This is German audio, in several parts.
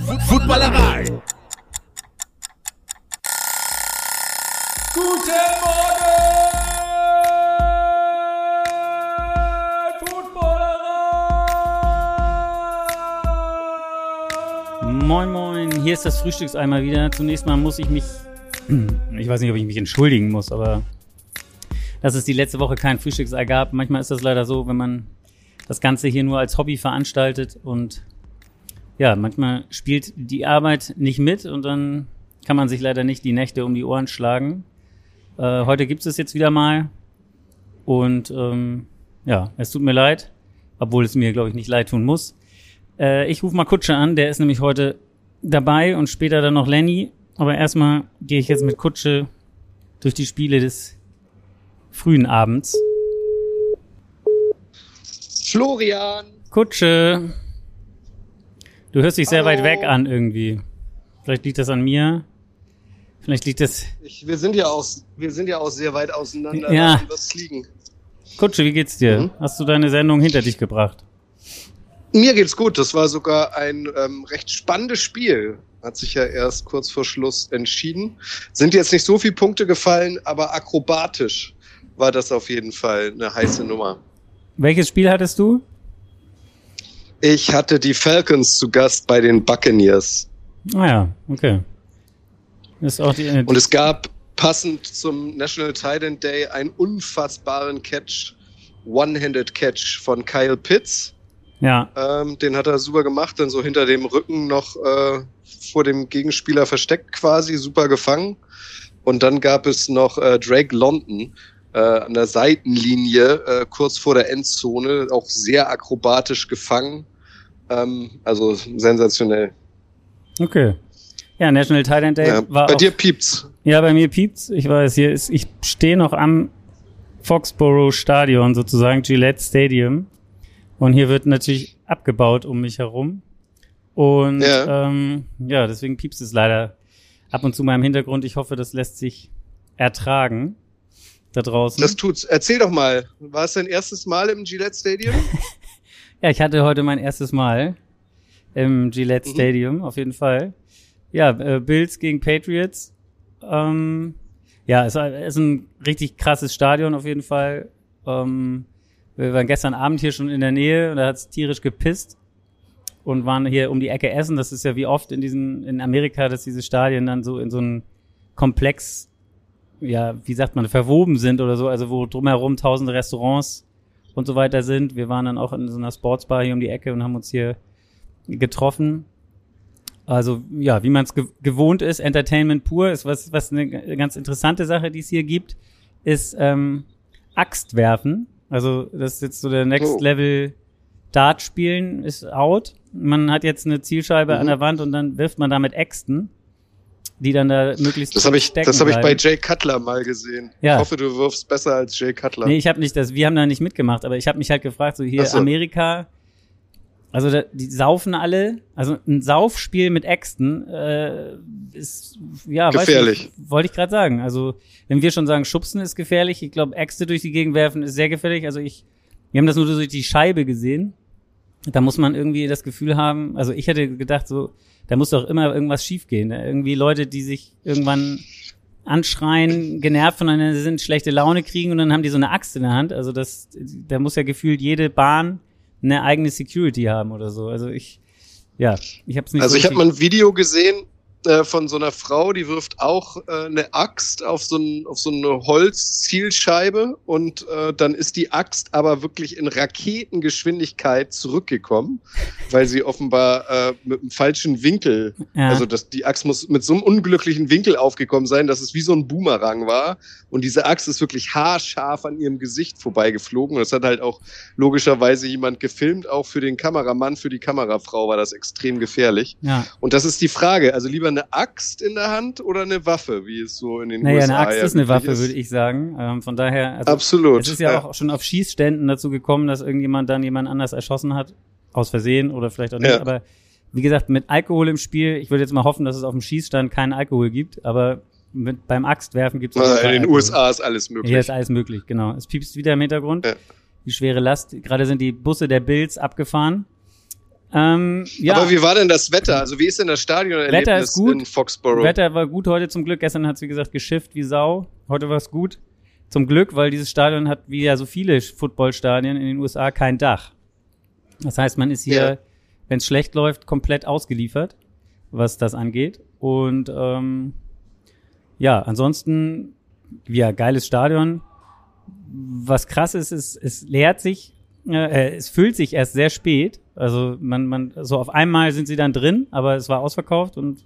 Footballerei. Guten Morgen, Footballerei! Moin Moin, hier ist das Frühstückseimer wieder. Zunächst mal muss ich mich, ich weiß nicht, ob ich mich entschuldigen muss, aber dass es die letzte Woche kein Frühstücksei gab. Manchmal ist das leider so, wenn man das Ganze hier nur als Hobby veranstaltet und ja, manchmal spielt die Arbeit nicht mit und dann kann man sich leider nicht die Nächte um die Ohren schlagen. Äh, heute gibt es jetzt wieder mal und ähm, ja, es tut mir leid, obwohl es mir, glaube ich, nicht leid tun muss. Äh, ich rufe mal Kutsche an, der ist nämlich heute dabei und später dann noch Lenny. Aber erstmal gehe ich jetzt mit Kutsche durch die Spiele des frühen Abends. Florian. Kutsche. Du hörst dich sehr Hallo. weit weg an irgendwie. Vielleicht liegt das an mir. Vielleicht liegt das. Ich, wir sind ja auch, wir sind ja auch sehr weit auseinander. Ja. Wird's liegen. Kutsche, wie geht's dir? Mhm. Hast du deine Sendung hinter dich gebracht? Mir geht's gut. Das war sogar ein ähm, recht spannendes Spiel. Hat sich ja erst kurz vor Schluss entschieden. Sind jetzt nicht so viele Punkte gefallen, aber akrobatisch war das auf jeden Fall eine heiße Nummer. Welches Spiel hattest du? Ich hatte die Falcons zu Gast bei den Buccaneers. Ah ja, okay. Ist auch die, Und es gab passend zum National Titan Day einen unfassbaren Catch, One-Handed Catch von Kyle Pitts. ja, Ähm, den hat er super gemacht, dann so hinter dem Rücken noch äh, vor dem Gegenspieler versteckt quasi, super gefangen. Und dann gab es noch äh, Drake London äh, an der Seitenlinie, äh, kurz vor der Endzone, auch sehr akrobatisch gefangen. Ähm, also sensationell. okay. Ja, National Titan Day Ja, war bei auch, dir piept's. Ja, bei mir piept's. Ich weiß, hier ist, ich stehe noch am Foxborough Stadion sozusagen, Gillette Stadium. Und hier wird natürlich abgebaut um mich herum. Und Ja. ähm, ja, deswegen piepst es leider ab und zu mal im Hintergrund. Ich hoffe, das lässt sich ertragen da draußen. Das tut's. Erzähl doch mal, war es dein erstes Mal im Gillette Stadium? Ja, ich hatte heute mein erstes Mal im Gillette Mhm. Stadium, auf jeden Fall. Ja, äh, Bills gegen Patriots. Ähm, ja, es ist ein richtig krasses Stadion auf jeden Fall. Ähm, wir waren gestern Abend hier schon in der Nähe und da hat's tierisch gepisst und waren hier um die Ecke essen. Das ist ja wie oft in diesen in Amerika, dass diese Stadien dann so in so einen Komplex, ja, wie sagt man, verwoben sind oder so, also wo drumherum tausende Restaurants und so weiter sind. Wir waren dann auch in so einer Sportsbar hier um die Ecke und haben uns hier getroffen. Also ja, wie man es ge gewohnt ist, Entertainment pur ist was was eine ganz interessante Sache, die es hier gibt, ist ähm, Axt werfen. Also das ist jetzt so der Next Oh. Level Dart spielen ist out. Man hat jetzt eine Zielscheibe Mhm. an der Wand und dann wirft man damit Äxten, die dann da möglichst Das habe ich, das habe ich bei. Jay Cutler mal gesehen. Ja. Ich hoffe, du wirfst besser als Jay Cutler. Nee, ich habe nicht das, wir haben da nicht mitgemacht, aber ich habe mich halt gefragt, so hier so. Amerika, also da, die saufen alle, also ein Saufspiel mit Äxten äh, ist ja Gefährlich. Wollte ich gerade sagen. Also wenn wir schon sagen, Schubsen ist gefährlich, ich glaube Äxte durch die Gegend werfen ist sehr gefährlich. Also ich, wir haben das nur durch die Scheibe gesehen. Da muss man irgendwie das Gefühl haben, also ich hätte gedacht, so, da muss doch immer irgendwas schiefgehen. Irgendwie Leute, die sich irgendwann anschreien, genervt voneinander sind, schlechte Laune kriegen und dann haben die so eine Axt in der Hand. Also das, da muss ja gefühlt jede Bahn eine eigene Security haben oder so. Also ich, ja, ich habe es nicht Also so ich habe mal ein Video gesehen äh, von so einer Frau, die wirft auch äh, eine Axt auf so, ein, auf so eine Holzzielscheibe und äh, dann ist die Axt aber wirklich in Raketengeschwindigkeit zurückgekommen, weil sie offenbar äh, mit einem falschen Winkel, ja. also das, die Axt muss mit so einem unglücklichen Winkel aufgekommen sein, dass es wie so ein Boomerang war und diese Axt ist wirklich haarscharf an ihrem Gesicht vorbeigeflogen und das hat halt auch logischerweise jemand gefilmt, auch für den Kameramann, für die Kamerafrau war das extrem gefährlich. ja. Und das ist die Frage. Also lieber eine Axt in der Hand oder eine Waffe, wie es so in den Naja, USA eine Axt ja ist eine Waffe, würde ich sagen. Ähm, von daher, also Absolut. es ist ja, auch schon auf Schießständen dazu gekommen, dass irgendjemand dann jemand anders erschossen hat, aus Versehen oder vielleicht auch nicht. Ja. Aber wie gesagt, mit Alkohol im Spiel, ich würde jetzt mal hoffen, dass es auf dem Schießstand keinen Alkohol gibt, aber mit, beim Axtwerfen gibt es Also in den USA ist alles möglich. Hier ist alles möglich, genau. Es piepst wieder im Hintergrund. Ja. Die schwere Last. Gerade sind die Busse der Bills abgefahren. Ähm, ja. Aber wie war denn das Wetter? Also wie ist denn das Stadion Wetter ist gut. in Foxborough? Wetter war gut heute zum Glück. Gestern hat es wie gesagt geschifft wie Sau. Heute war es gut. Zum Glück, weil dieses Stadion hat, wie ja so viele Footballstadien in den USA, kein Dach. Das heißt, man ist hier, Ja. wenn es schlecht läuft, komplett ausgeliefert, was das angeht. Und ähm, ja, ansonsten, ja, geiles Stadion. Was krass ist, ist, es leert sich, äh, es füllt sich erst sehr spät. Also man, man, so auf einmal sind sie dann drin, aber es war ausverkauft und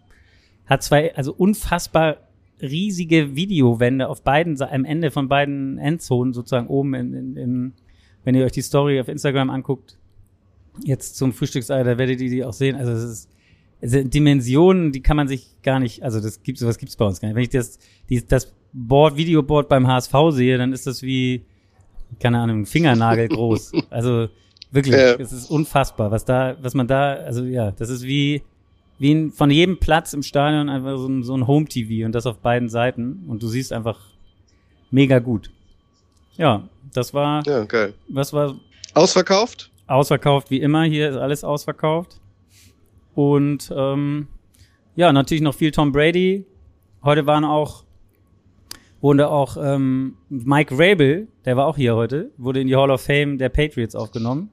hat zwei, also unfassbar riesige Videowände auf beiden, am Ende von beiden Endzonen sozusagen oben in, in, im, wenn ihr euch die Story auf Instagram anguckt, jetzt zum Frühstücksei, da werdet ihr die auch sehen. Also es ist, es sind Dimensionen, die kann man sich gar nicht, also das gibt sowas gibt's bei uns gar nicht. Wenn ich das, die, das Board, Videoboard beim HSV sehe, dann ist das wie, keine Ahnung, Fingernagel groß. Also wirklich, Ja. es ist unfassbar, was da, was man da, also ja, das ist wie, wie ein, von jedem Platz im Stadion einfach so ein, so ein Home-TV und das auf beiden Seiten und du siehst einfach mega gut. Ja, das war, Ja, geil. was war Ausverkauft? ausverkauft wie immer. Hier ist alles ausverkauft. Und ähm, ja, natürlich noch viel Tom Brady. Heute waren auch, wurde auch ähm, Mike Rabel, der war auch hier heute, wurde in die Hall of Fame der Patriots aufgenommen.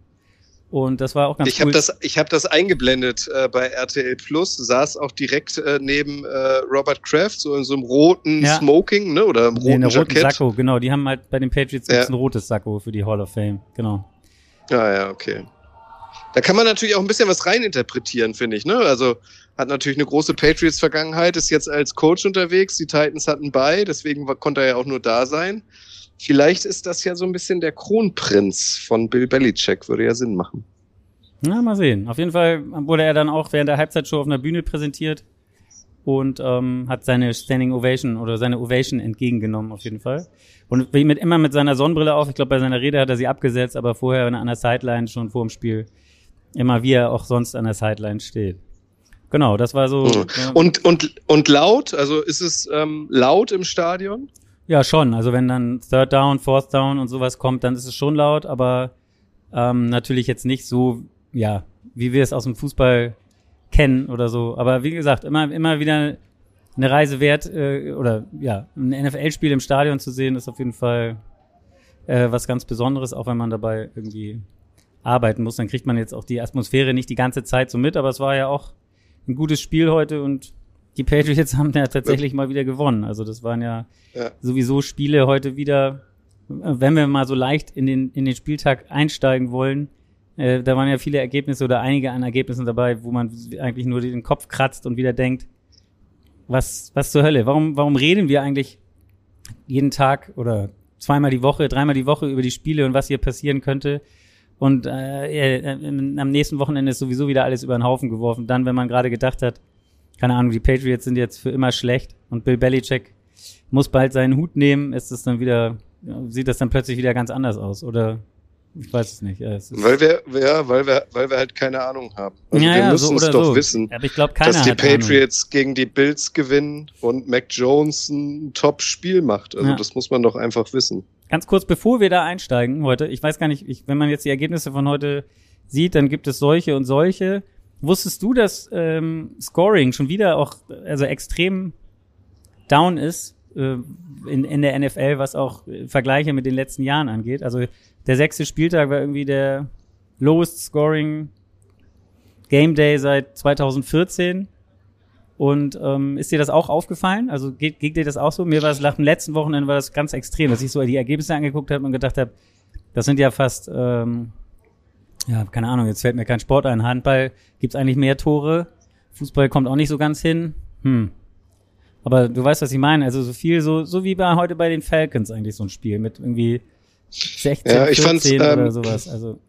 Und das war auch ganz Ich cool. habe das, ich hab das eingeblendet äh, bei RTL Plus, saß auch direkt äh, neben äh, Robert Kraft, so in so einem roten Ja. Smoking, ne? Oder nee, roten eine roten Jackett. Sakko, genau. Die haben halt bei den Patriots Ja. ein rotes Sakko für die Hall of Fame, genau. Ja, ja, okay. Da kann man natürlich auch ein bisschen was reininterpretieren, finde ich, ne? Also hat natürlich eine große Patriots-Vergangenheit, ist jetzt als Coach unterwegs, die Titans hatten bei, deswegen konnte er ja auch nur da sein. Vielleicht ist das ja so ein bisschen der Kronprinz von Bill Belichick, würde ja Sinn machen. Na, mal sehen. Auf jeden Fall wurde er dann auch während der Halbzeitshow auf einer Bühne präsentiert und ähm, hat seine Standing Ovation oder seine Ovation entgegengenommen auf jeden Fall. Und wie mit immer mit seiner Sonnenbrille auf. Ich glaube, bei seiner Rede hat er sie abgesetzt, aber vorher an der Sideline schon vor dem Spiel immer wie er auch sonst an der Sideline steht. Genau, das war so. Mhm. äh, Und, und, und laut, also ist es ähm, laut im Stadion? Ja, schon. Also wenn dann Third Down, Fourth Down und sowas kommt, dann ist es schon laut, aber ähm, natürlich jetzt nicht so, ja, wie wir es aus dem Fußball kennen oder so. Aber wie gesagt, immer, immer wieder eine Reise wert äh, oder ja, ein NFL-Spiel im Stadion zu sehen, ist auf jeden Fall äh, was ganz Besonderes, auch wenn man dabei irgendwie arbeiten muss. Dann kriegt man jetzt auch die Atmosphäre nicht die ganze Zeit so mit, aber es war ja auch ein gutes Spiel heute und die Patriots haben ja tatsächlich mal wieder gewonnen. Also das waren ja, Ja. sowieso Spiele heute wieder, äh, wenn wir mal so leicht in den, in den Spieltag einsteigen wollen, äh, da waren ja viele Ergebnisse oder einige an Ergebnissen dabei, wo man eigentlich nur den Kopf kratzt und wieder denkt, was, was zur Hölle? Warum, warum reden wir eigentlich jeden Tag oder zweimal die Woche, dreimal die Woche über die Spiele und was hier passieren könnte? Und äh, äh, am nächsten Wochenende ist sowieso wieder alles über den Haufen geworfen. Dann, wenn man gerade gedacht hat, keine Ahnung, die Patriots sind jetzt für immer schlecht und Bill Belichick muss bald seinen Hut nehmen, ist es dann wieder, sieht das dann plötzlich wieder ganz anders aus. Oder ich weiß es nicht. Es Weil wir, ja, weil wir, weil wir halt keine Ahnung haben. Also ja, wir ja, müssen so es doch so. wissen, keiner dass die hat Ahnung. Patriots gegen die Bills gewinnen und Mac Jones ein Top-Spiel macht. Also Ja. das muss man doch einfach wissen. Ganz kurz, bevor wir da einsteigen heute, ich weiß gar nicht, ich, wenn man jetzt die Ergebnisse von heute sieht, dann gibt es solche und solche. Wusstest du, dass ähm, Scoring schon wieder auch also extrem down ist äh, in, in der NFL, was auch äh, Vergleiche mit den letzten Jahren angeht? Also der sechste Spieltag war irgendwie der lowest scoring Game Day seit 2014. Und ähm, ist dir das auch aufgefallen? Also geht, geht dir das auch so? Mir war es nach dem letzten Wochenende war das ganz extrem, dass ich so die Ergebnisse angeguckt habe und gedacht habe, das sind ja fast, ähm, ja, keine Ahnung, jetzt fällt mir kein Sport ein. Handball gibt's eigentlich mehr Tore, Fußball kommt auch nicht so ganz hin. Hm. Aber du weißt, was ich meine. Also so viel, so, so wie bei heute bei den Falcons eigentlich so ein Spiel mit irgendwie 16, Ja, ich 14 fand's, oder ähm, sowas. Also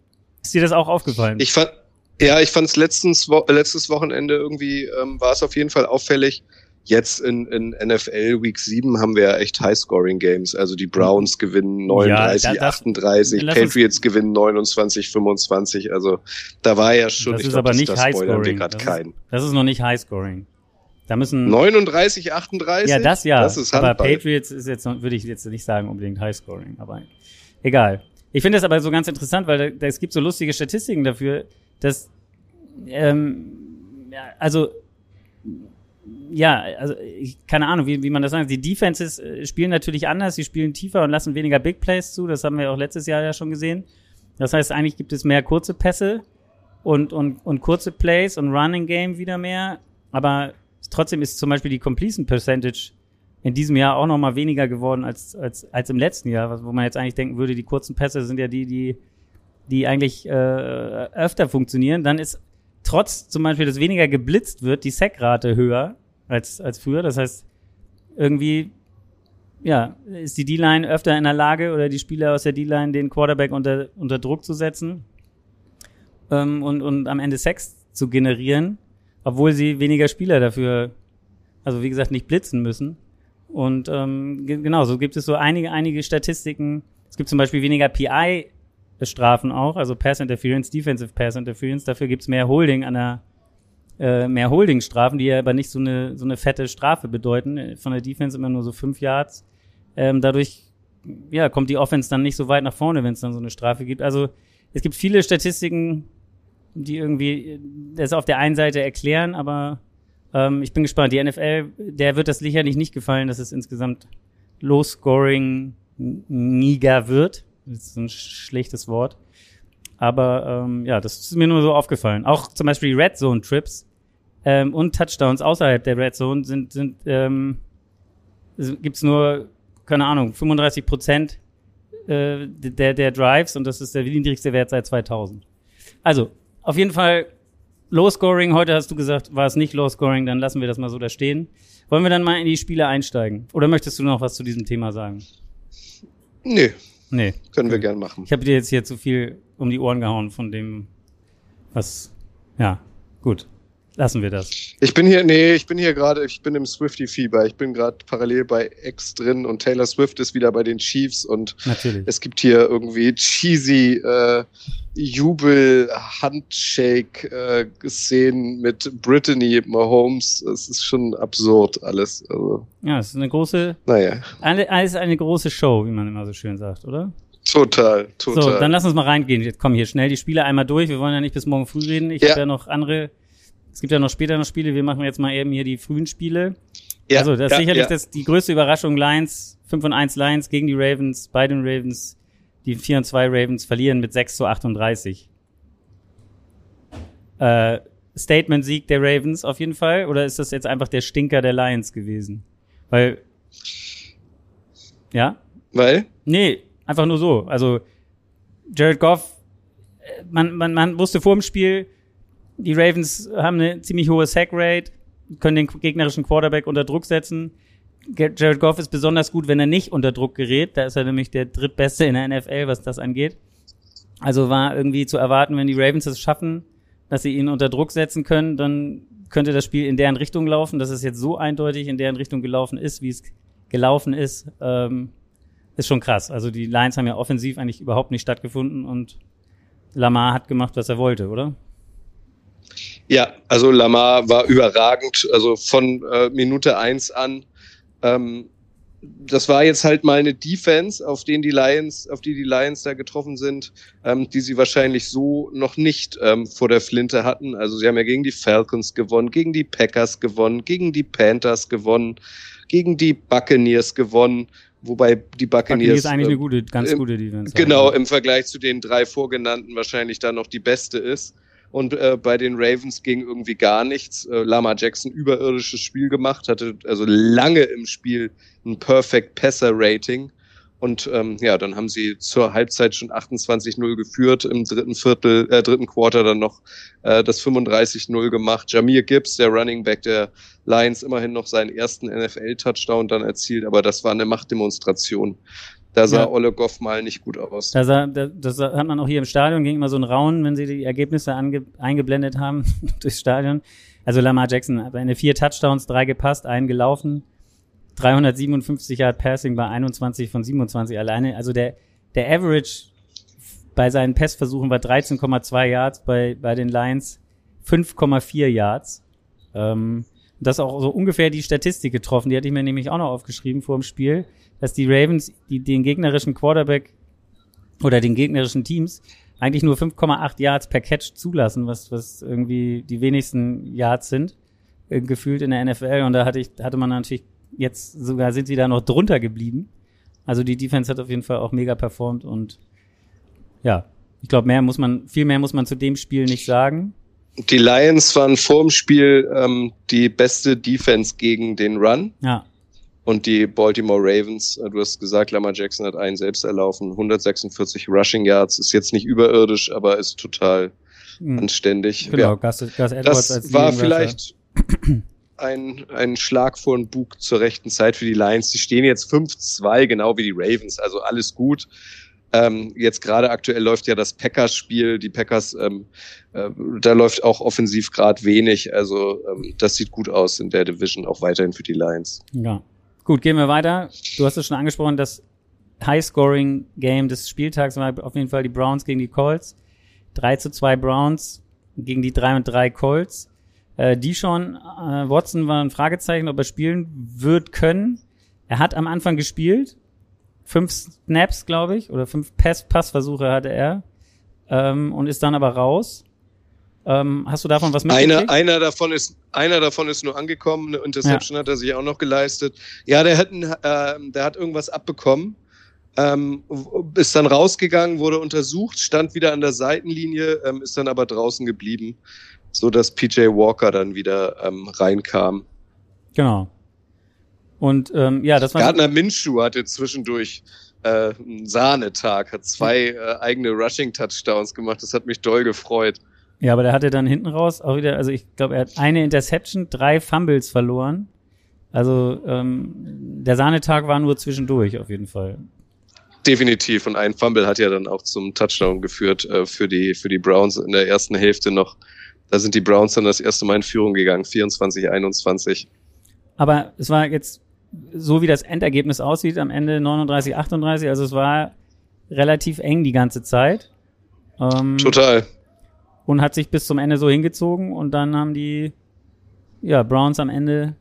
ist dir das auch aufgefallen? Ich fand, ja, ich fand es letztens, Wo letztes Wochenende irgendwie, ähm, war es auf jeden Fall auffällig. Jetzt in, in NFL Week 7 haben wir ja echt High-Scoring-Games. Also die Browns gewinnen 39, Ja, da- das- 38, lass uns- Patriots gewinnen 29, 25. Also da war ja schon, das ich ist glaub, aber das- nicht das wir Highscoring. gerade Das, keinen. ist- das ist noch nicht Highscoring. Da müssen 39, 38? Ja, das ja. Das ist aber Handball. Patriots ist jetzt, würde ich jetzt nicht sagen unbedingt Highscoring, aber egal. Ich finde das aber so ganz interessant, weil es gibt so lustige Statistiken dafür, dass ähm, ja, also ja, also ich, keine Ahnung, wie, wie man das sagt. Die Defenses äh, spielen natürlich anders, sie spielen tiefer und lassen weniger Big Plays zu. Das haben wir auch letztes Jahr ja schon gesehen. Das heißt, eigentlich gibt es mehr kurze Pässe und, und, und kurze Plays und Running Game wieder mehr. Aber trotzdem ist zum Beispiel die Completion Percentage in diesem Jahr auch noch mal weniger geworden als, als, als im letzten Jahr, wo man jetzt eigentlich denken würde, die kurzen Pässe sind ja die, die, die eigentlich äh, öfter funktionieren. Dann ist trotz zum Beispiel, dass weniger geblitzt wird, die Sackrate höher als, als früher. Das heißt, irgendwie, ja, ist die D-Line öfter in der Lage oder die Spieler aus der D-Line den Quarterback unter, unter Druck zu setzen ähm, und, und am Ende Sex zu generieren, obwohl sie weniger Spieler dafür, also wie gesagt, nicht blitzen müssen. Und ähm, genau, so gibt es so einige, einige Statistiken. Es gibt zum Beispiel weniger PI-Strafen auch, also Pass Interference, Defensive Pass Interference. Dafür gibt's mehr Holding an der äh, mehr Holding-Strafen, die ja aber nicht so eine, so eine fette Strafe bedeuten. Von der Defense immer nur so fünf Yards. Ähm, dadurch ja, kommt die Offense dann nicht so weit nach vorne, wenn es dann so eine Strafe gibt. Also es gibt viele Statistiken, die irgendwie das auf der einen Seite erklären, aber ähm, ich bin gespannt. Die NFL, der wird das sicherlich nicht gefallen, dass es insgesamt Low-Scoring niger wird. Ist ein schlechtes Wort. Aber ähm, ja, das ist mir nur so aufgefallen. Auch zum Beispiel Red Zone Trips ähm, und Touchdowns außerhalb der Red Zone sind, sind ähm, gibt's nur, keine Ahnung, 35 Prozent äh, der, der Drives und das ist der niedrigste Wert seit 2000. Also, auf jeden Fall Low Scoring. Heute hast du gesagt, war es nicht Low Scoring, dann lassen wir das mal so da stehen. Wollen wir dann mal in die Spiele einsteigen? Oder möchtest du noch was zu diesem Thema sagen? Nee. Nee. Können wir gern machen. Ich habe dir jetzt hier zu viel um die Ohren gehauen von dem, was. Ja, gut. Lassen wir das. Ich bin hier, nee, ich bin hier gerade, ich bin im Swifty-Fieber. Ich bin gerade parallel bei X drin und Taylor Swift ist wieder bei den Chiefs und Natürlich. es gibt hier irgendwie cheesy äh, Jubel, Handshake äh, Szenen mit Brittany Mahomes. Es ist schon absurd alles. Also, Ja, es ist eine große, naja, eine, es ist eine große Show, wie man immer so schön sagt, oder? total, total. So, dann lass uns mal reingehen. Jetzt kommen hier schnell die Spiele einmal durch. Wir wollen ja nicht bis morgen früh reden. Ich Ja. habe ja noch andere. Es gibt ja noch später noch Spiele. Wir machen jetzt mal eben hier die frühen Spiele. ja, also, das ist ja, sicherlich ja. das, die größte Überraschung. Lions, 5 und 1 Lions gegen die Ravens, bei den Ravens. Die 4 und 2 Ravens verlieren mit 6 zu 38. Äh, Statement-Sieg der Ravens auf jeden Fall? Oder ist das jetzt einfach der Stinker der Lions gewesen? Weil, ja? Weil? Nee, einfach nur so. Also Jared Goff, äh, man, man, man wusste vor dem Spiel, die Ravens haben eine ziemlich hohe Sack-Rate, können den gegnerischen Quarterback unter Druck setzen. Jared Goff ist besonders gut, wenn er nicht unter Druck gerät. Da ist er nämlich der drittbeste in der NFL, was das angeht. Also war irgendwie zu erwarten, wenn die Ravens es schaffen, dass sie ihn unter Druck setzen können, dann könnte das Spiel in deren Richtung laufen. Dass es jetzt so eindeutig in deren Richtung gelaufen ist, wie es gelaufen ist, ähm, ist schon krass. Also die Lions haben ja offensiv eigentlich überhaupt nicht stattgefunden und Lamar hat gemacht, was er wollte, oder? Ja, also Lamar war überragend, also von äh, Minute eins an. Ähm, das war jetzt halt mal eine Defense, auf den die Lions, auf die die Lions da getroffen sind, ähm, die sie wahrscheinlich so noch nicht ähm, vor der Flinte hatten. Also sie haben ja gegen die Falcons gewonnen, gegen die Packers gewonnen, gegen die Panthers gewonnen, gegen die Buccaneers gewonnen, wobei die Buccaneers Buccaneers ist eigentlich äh, eine gute, ganz gute Defense. genau im Vergleich zu den drei vorgenannten wahrscheinlich da noch die beste ist. Und äh, bei den Ravens ging irgendwie gar nichts. Äh, Lama Jackson überirdisches Spiel gemacht, hatte also lange im Spiel ein Perfect Passer Rating. Und ähm, ja, dann haben sie zur Halbzeit schon 28-0 geführt, im dritten Viertel, äh, dritten Quarter dann noch äh, das 35-0 gemacht. Jamir Gibbs, der Running Back der Lions, immerhin noch seinen ersten NFL-Touchdown dann erzielt, aber das war eine Machtdemonstration. Da sah Ja. Ole Goff mal nicht gut aus. Da sah, da, das hat man auch hier im Stadion, ging immer so ein Raunen, wenn sie die Ergebnisse ange, eingeblendet haben durchs Stadion. Also Lamar Jackson hat eine vier Touchdowns, drei gepasst, einen gelaufen, 357 Yard Passing bei 21 von 27 alleine. Also der, der Average bei seinen Passversuchen war 13,2 Yards, bei, bei den Lions 5,4 Yards. Ähm, das ist auch so ungefähr die Statistik getroffen, die hatte ich mir nämlich auch noch aufgeschrieben vor dem Spiel, dass die Ravens die, den gegnerischen Quarterback oder den gegnerischen Teams eigentlich nur 5,8 Yards per Catch zulassen, was, was irgendwie die wenigsten Yards sind, äh, gefühlt in der NFL. Und da hatte ich, hatte man natürlich jetzt sogar sind sie da noch drunter geblieben. Also die Defense hat auf jeden Fall auch mega performt und ja, ich glaube, mehr muss man, viel mehr muss man zu dem Spiel nicht sagen. Die Lions waren vor dem Spiel ähm, die beste Defense gegen den Run. Ja. Und die Baltimore Ravens, äh, du hast gesagt, Lamar Jackson hat einen selbst erlaufen, 146 Rushing Yards, ist jetzt nicht überirdisch, aber ist total hm. anständig. Genau, ja. Gus, Gus Edwards das war vielleicht ein, ein Schlag vor den Bug zur rechten Zeit für die Lions. Die stehen jetzt 5-2, genau wie die Ravens, also alles gut. Ähm, jetzt gerade aktuell läuft ja das Packers-Spiel. Die Packers, ähm, äh, da läuft auch offensiv gerade wenig. Also ähm, das sieht gut aus in der Division, auch weiterhin für die Lions. Ja. Gut, gehen wir weiter. Du hast es schon angesprochen, das High-Scoring-Game des Spieltags war auf jeden Fall die Browns gegen die Colts. 3 zu 2 Browns gegen die 3 und 3 Colts. Äh, die schon, äh, Watson war ein Fragezeichen, ob er spielen wird können. Er hat am Anfang gespielt, fünf Snaps, glaube ich, oder fünf Pass Passversuche hatte er ähm, und ist dann aber raus. Ähm, hast du davon was mitgekriegt? Einer, einer davon ist einer davon ist nur angekommen, eine Interception ja. hat er sich auch noch geleistet. Ja, der hat, ein, äh, der hat irgendwas abbekommen. Ähm, ist dann rausgegangen, wurde untersucht, stand wieder an der Seitenlinie, ähm, ist dann aber draußen geblieben, so dass PJ Walker dann wieder ähm, reinkam. Genau. Und ähm, ja, das war. Gardner Minshew hatte zwischendurch äh, einen Sahnetag, hat zwei äh, eigene Rushing-Touchdowns gemacht. Das hat mich doll gefreut. Ja, aber der hatte dann hinten raus auch wieder, also ich glaube, er hat eine Interception, drei Fumbles verloren. Also ähm, der Sahnetag war nur zwischendurch auf jeden Fall. Definitiv. Und ein Fumble hat ja dann auch zum Touchdown geführt äh, für, die, für die Browns in der ersten Hälfte noch. Da sind die Browns dann das erste Mal in Führung gegangen, 24, 21. Aber es war jetzt so wie das Endergebnis aussieht, am Ende 39, 38, also es war relativ eng die ganze Zeit. Ähm, Total. Und hat sich bis zum Ende so hingezogen und dann haben die ja, Browns am Ende,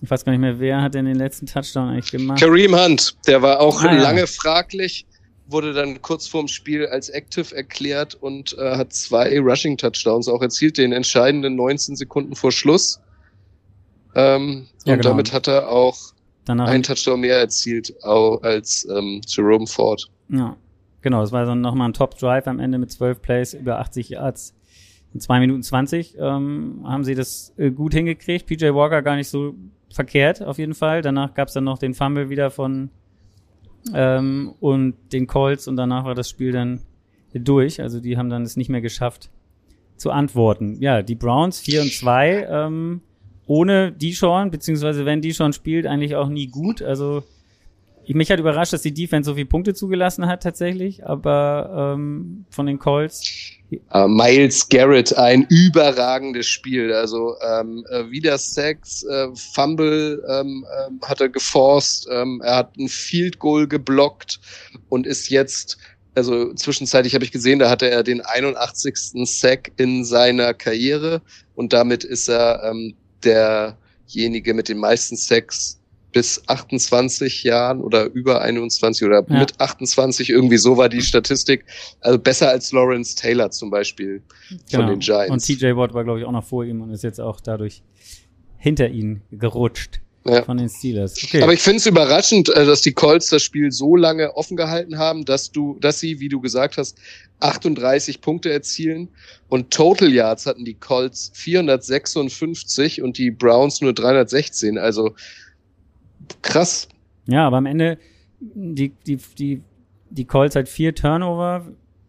ich weiß gar nicht mehr, wer hat denn den letzten Touchdown eigentlich gemacht? Kareem Hunt, der war auch ah, lange ja. fraglich, wurde dann kurz vorm Spiel als active erklärt und äh, hat zwei Rushing Touchdowns auch erzielt, den entscheidenden 19 Sekunden vor Schluss. Ähm, ja, und genau. damit hat er auch Danach einen Touchdown mehr erzielt als ähm, Jerome Ford. Ja, genau. Es war dann nochmal ein Top-Drive am Ende mit 12 Plays über 80 Yards. In 2 Minuten 20 ähm, haben sie das äh, gut hingekriegt. PJ Walker gar nicht so verkehrt, auf jeden Fall. Danach gab es dann noch den Fumble wieder von ähm, und den Colts und danach war das Spiel dann durch. Also die haben dann es nicht mehr geschafft zu antworten. Ja, die Browns 4 und 2. Ähm, ohne Dishon, beziehungsweise wenn Dishon spielt, eigentlich auch nie gut. Also mich hat überrascht, dass die Defense so viele Punkte zugelassen hat tatsächlich, aber ähm, von den Colts. Uh, Miles Garrett, ein überragendes Spiel. Also ähm, äh, wieder Sex, äh, Fumble ähm, äh, hat er geforst, ähm, er hat ein Field Goal geblockt und ist jetzt also zwischenzeitlich habe ich gesehen, da hatte er den 81. Sack in seiner Karriere und damit ist er ähm, derjenige mit den meisten Sex bis 28 Jahren oder über 21 oder ja. mit 28, irgendwie so war die Statistik. Also besser als Lawrence Taylor zum Beispiel genau. von den Giants. Und TJ Watt war, glaube ich, auch noch vor ihm und ist jetzt auch dadurch hinter ihn gerutscht ja. von den Steelers. Okay. Aber ich finde es überraschend, äh, dass die Colts das Spiel so lange offen gehalten haben, dass du, dass sie, wie du gesagt hast, 38 Punkte erzielen und Total Yards hatten die Colts 456 und die Browns nur 316. Also krass. Ja, aber am Ende die die die die Colts halt vier Turnover,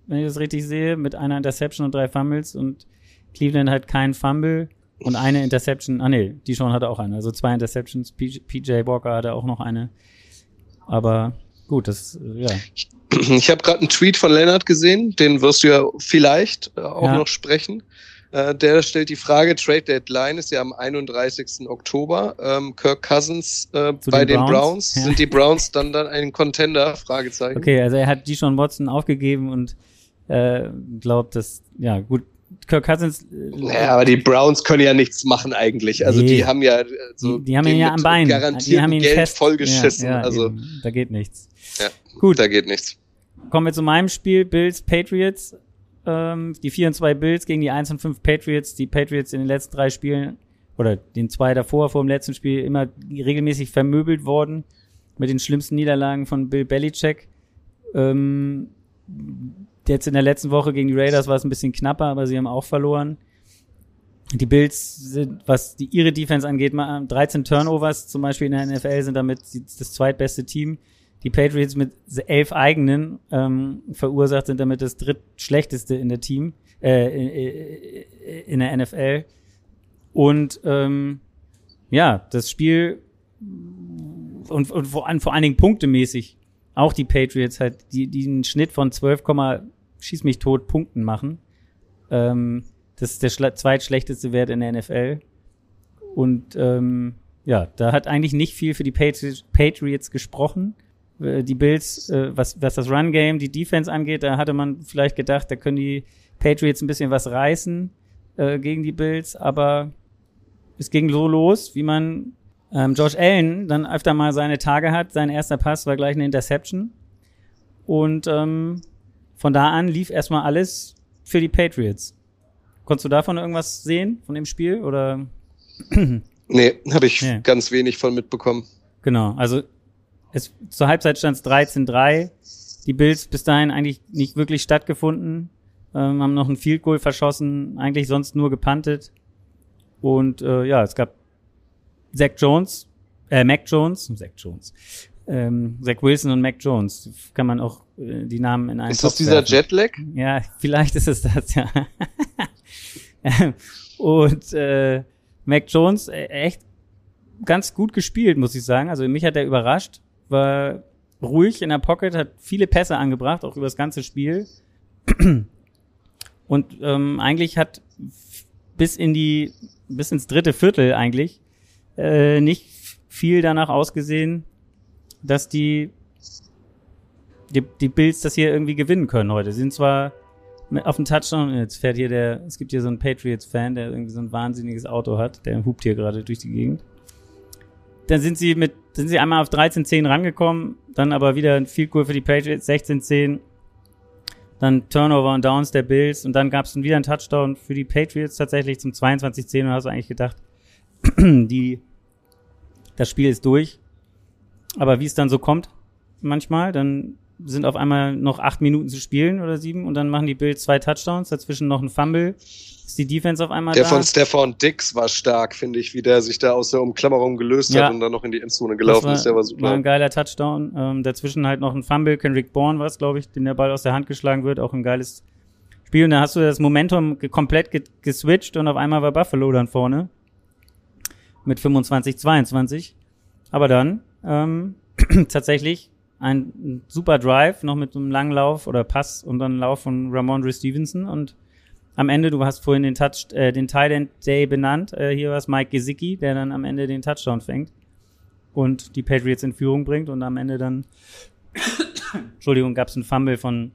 wenn ich das richtig sehe, mit einer Interception und drei Fumbles und Cleveland halt keinen Fumble. Und eine Interception, ah nee, die schon hatte auch eine. Also zwei Interceptions, PJ Walker hatte auch noch eine. Aber gut, das, ja. Ich habe gerade einen Tweet von Leonard gesehen, den wirst du ja vielleicht äh, auch ja. noch sprechen. Äh, der stellt die Frage, Trade Deadline ist ja am 31. Oktober. Ähm, Kirk Cousins äh, bei den, den Browns. Browns. Ja. Sind die Browns dann dann ein Contender? Fragezeichen. Okay, also er hat die schon Watson aufgegeben und äh, glaubt, dass, ja gut, Kirk Cousins. Äh, ja, aber die Browns können ja nichts machen eigentlich. Also nee. die haben ja so die, die haben ihn ja am Bein. Garantiert die haben ihn Geld fest. vollgeschissen. Ja, ja, also eben. da geht nichts. Ja, gut, da geht nichts. kommen wir zu meinem Spiel, Bills Patriots. Ähm, die 4 und 2 Bills gegen die 1 und 5 Patriots. Die Patriots in den letzten drei Spielen oder den zwei davor, vor dem letzten Spiel, immer regelmäßig vermöbelt worden mit den schlimmsten Niederlagen von Bill Belichick. Ähm, jetzt in der letzten Woche gegen die Raiders war es ein bisschen knapper, aber sie haben auch verloren. Die Bills sind, was die, ihre Defense angeht, 13 Turnovers zum Beispiel in der NFL sind damit das zweitbeste Team. Die Patriots mit elf eigenen ähm, verursacht sind damit das drittschlechteste in der Team, äh, in der NFL. Und ähm, ja, das Spiel und, und vor, vor allen Dingen punktemäßig auch die Patriots halt, die, die einen Schnitt von 12, schieß mich tot Punkten machen. Ähm, das ist der zweitschlechteste Wert in der NFL. Und ähm, ja, da hat eigentlich nicht viel für die Patriots gesprochen. Äh, die Bills, äh, was, was das Run-Game, die Defense angeht, da hatte man vielleicht gedacht, da können die Patriots ein bisschen was reißen äh, gegen die Bills, aber es ging so los, wie man ähm, Josh Allen dann öfter mal seine Tage hat. Sein erster Pass war gleich eine Interception. Und ähm, von da an lief erstmal alles für die Patriots. Konntest du davon irgendwas sehen, von dem Spiel? Oder? nee, habe ich nee. ganz wenig von mitbekommen. Genau, also es, zur Halbzeit stand es 13-3. Die Bills bis dahin eigentlich nicht wirklich stattgefunden. Ähm, haben noch ein Field Goal verschossen, eigentlich sonst nur gepantet. Und äh, ja, es gab Zach Jones, äh, Mac Jones, Zach Jones, ähm, Zach Wilson und Mac Jones. Kann man auch äh, die Namen in einen Ist das dieser werfen. Jetlag? Ja, vielleicht ist es das, ja. und äh, Mac Jones äh, echt ganz gut gespielt, muss ich sagen. Also mich hat er überrascht, war ruhig in der Pocket, hat viele Pässe angebracht, auch über das ganze Spiel. Und ähm, eigentlich hat bis in die, bis ins dritte Viertel eigentlich äh, nicht viel danach ausgesehen, dass die, die, die Bills das hier irgendwie gewinnen können heute. Sie sind zwar auf dem Touchdown, jetzt fährt hier der, es gibt hier so einen Patriots-Fan, der irgendwie so ein wahnsinniges Auto hat, der hupt hier gerade durch die Gegend. Dann sind sie mit, sind sie einmal auf 13-10 rangekommen, dann aber wieder ein Field Goal für die Patriots, 16-10 dann Turnover und Downs der Bills und dann gab es wieder einen Touchdown für die Patriots tatsächlich zum 22-10 und hast du eigentlich gedacht, die, das Spiel ist durch. Aber wie es dann so kommt, manchmal, dann sind auf einmal noch acht Minuten zu spielen oder sieben und dann machen die Bills zwei Touchdowns, dazwischen noch ein Fumble. Ist die Defense auf einmal der da? Der von Stefan Dix war stark, finde ich, wie der sich da aus der Umklammerung gelöst ja. hat und dann noch in die Endzone gelaufen war, ist. Der war super. War ein geiler Touchdown. Ähm, dazwischen halt noch ein Fumble. Kendrick Bourne war es, glaube ich, den der Ball aus der Hand geschlagen wird. Auch ein geiles Spiel. Und da hast du das Momentum komplett geswitcht und auf einmal war Buffalo dann vorne. Mit 25, 22. Aber dann ähm, tatsächlich ein super Drive, noch mit einem langen Lauf oder Pass und dann Lauf von Ramondre Stevenson und am Ende, du hast vorhin den Touch, äh, den Tight Day benannt, äh, hier war es Mike Gesicki, der dann am Ende den Touchdown fängt und die Patriots in Führung bringt und am Ende dann, Entschuldigung, gab es einen Fumble von,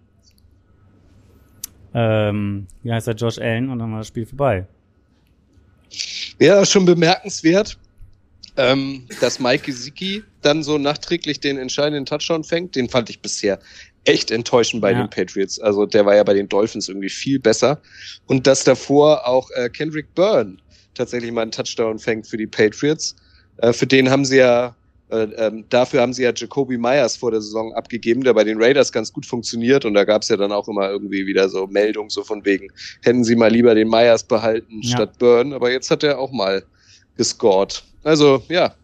ähm, wie heißt er, Josh Allen und dann war das Spiel vorbei. Ja, schon bemerkenswert ähm, dass Mike Gesicki dann so nachträglich den entscheidenden Touchdown fängt, den fand ich bisher echt enttäuschend bei ja. den Patriots. Also der war ja bei den Dolphins irgendwie viel besser. Und dass davor auch äh, Kendrick Byrne tatsächlich mal einen Touchdown fängt für die Patriots. Äh, für den haben sie ja, äh, ähm, dafür haben sie ja Jacoby Myers vor der Saison abgegeben, der bei den Raiders ganz gut funktioniert. Und da gab es ja dann auch immer irgendwie wieder so Meldungen so von wegen, hätten sie mal lieber den Myers behalten ja. statt Byrne. Aber jetzt hat er auch mal gescored. Also ja,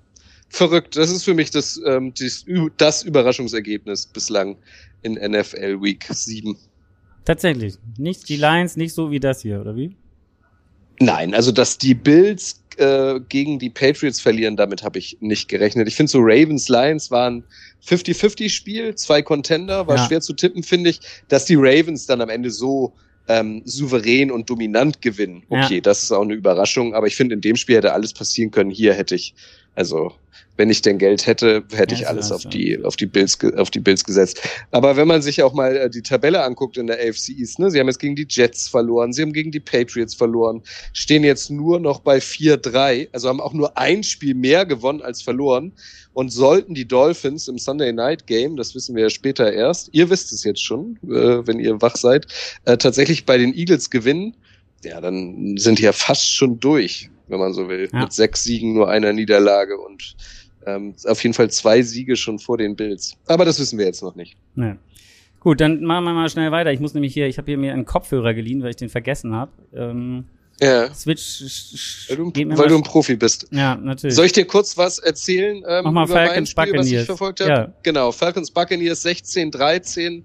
verrückt. Das ist für mich das, ähm, das, das Überraschungsergebnis bislang in NFL Week 7. Tatsächlich. Nicht die Lions, nicht so wie das hier, oder wie? Nein, also dass die Bills äh, gegen die Patriots verlieren, damit habe ich nicht gerechnet. Ich finde so Ravens Lions waren 50-50 Spiel, zwei Contender, war ja. schwer zu tippen, finde ich, dass die Ravens dann am Ende so ähm, souverän und dominant gewinnen. Okay, ja. das ist auch eine Überraschung, aber ich finde, in dem Spiel hätte alles passieren können. Hier hätte ich Also wenn ich denn Geld hätte, hätte ja, ich alles auf die, auf die Bills, auf die Bills gesetzt. Aber wenn man sich auch mal äh, die Tabelle anguckt in der AFC East, ne, sie haben jetzt gegen die Jets verloren, sie haben gegen die Patriots verloren, stehen jetzt nur noch bei 4-3, also haben auch nur ein Spiel mehr gewonnen als verloren. Und sollten die Dolphins im Sunday Night Game, das wissen wir ja später erst, ihr wisst es jetzt schon, äh, wenn ihr wach seid, äh, tatsächlich bei den Eagles gewinnen, ja, dann sind die ja fast schon durch, wenn man so will. Ja. Mit sechs Siegen, nur einer Niederlage und ähm, auf jeden Fall zwei Siege schon vor den Bills. Aber das wissen wir jetzt noch nicht. Nee. Gut, dann machen wir mal schnell weiter. Ich muss nämlich hier, ich habe hier mir einen Kopfhörer geliehen, weil ich den vergessen habe. Ähm, ja. Switch. Weil, du, weil du, ein Profi bist. Ja, natürlich. Soll ich dir kurz was erzählen ähm, Mach mal über Falcons Spiel, Buccaneers. was ich verfolgt habe? Ja. Genau, Falcons Buccaneers 16-13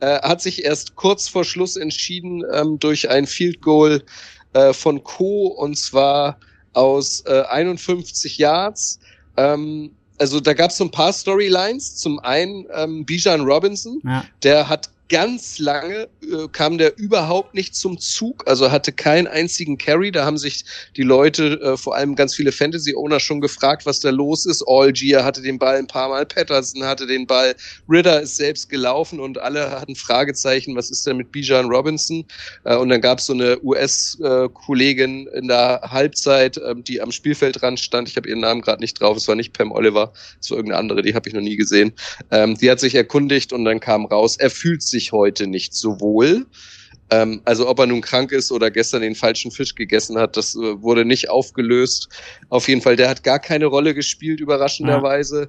äh, hat sich erst kurz vor Schluss entschieden ähm, durch ein Field Goal äh, von Co. und zwar aus äh, 51 Yards. Ähm, also da gab es so ein paar Storylines. Zum einen ähm, Bijan Robinson, ja. der hat ganz lange äh, kam der überhaupt nicht zum Zug, also hatte keinen einzigen Carry. Da haben sich die Leute, äh, vor allem ganz viele Fantasy-Owner, schon gefragt, was da los ist. Allgear hatte den Ball ein paar Mal, Patterson hatte den Ball, Ritter ist selbst gelaufen und alle hatten Fragezeichen, was ist denn mit Bijan Robinson? Äh, und dann gab es so eine US-Kollegin in der Halbzeit, äh, die am Spielfeldrand stand. Ich habe ihren Namen gerade nicht drauf, es war nicht Pam Oliver, es war irgendeine andere, die habe ich noch nie gesehen. Ähm, die hat sich erkundigt und dann kam raus, er fühlt sich sich heute nicht so wohl. Ähm, also ob er nun krank ist oder gestern den falschen Fisch gegessen hat, das äh, wurde nicht aufgelöst. Auf jeden Fall, der hat gar keine Rolle gespielt, überraschenderweise.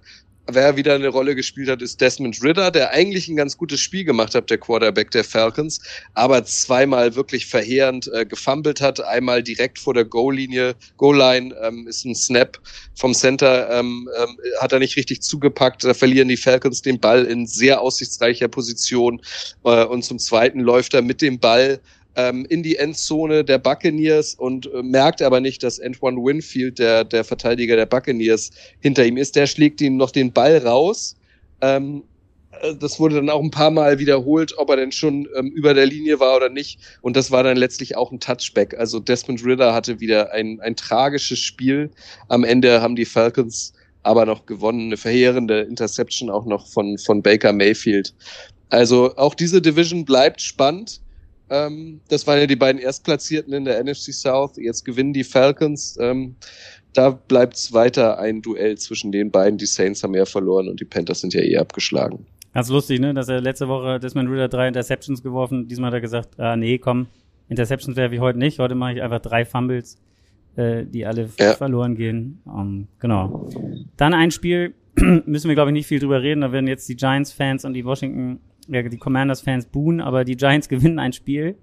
Wer wieder eine Rolle gespielt hat, ist Desmond Ritter, der eigentlich ein ganz gutes Spiel gemacht hat, der Quarterback der Falcons, aber zweimal wirklich verheerend äh, gefummelt hat. Einmal direkt vor der Goal-Linie, Goal-Line ähm, ist ein Snap vom Center, ähm, ähm, hat er nicht richtig zugepackt. Da verlieren die Falcons den Ball in sehr aussichtsreicher Position. Äh, und zum Zweiten läuft er mit dem Ball ähm, in die Endzone der Buccaneers und äh, merkt aber nicht, dass Antoine Winfield, der, der Verteidiger der Buccaneers, hinter ihm ist. Der schlägt ihm noch den Ball raus. Ähm, äh, das wurde dann auch ein paar Mal wiederholt, ob er denn schon ähm, über der Linie war oder nicht. Und das war dann letztlich auch ein Touchback. Also Desmond Ritter hatte wieder ein, ein tragisches Spiel. Am Ende haben die Falcons aber noch gewonnen. Eine verheerende Interception auch noch von, von Baker Mayfield. Also auch diese Division bleibt spannend. Ähm, das waren ja die beiden Erstplatzierten in der NFC South. Jetzt gewinnen die Falcons. Ähm, da bleibt es weiter ein Duell zwischen den beiden. Die Saints haben ja verloren und die Panthers sind ja eh abgeschlagen. Ganz lustig, ne? Dass er letzte Woche Desmond Ritter drei Interceptions geworfen. Diesmal hat er gesagt, ah, nee, komm, Interceptions wäre wie heute nicht. Heute mache ich einfach drei Fumbles, äh, die alle ja. verloren gehen. Um, ähm, genau. Dann ein Spiel, müssen wir, glaube ich, nicht viel drüber reden. Da werden jetzt die Giants-Fans und die Washington ja, die Commanders-Fans buhen, aber die Giants gewinnen ein Spiel.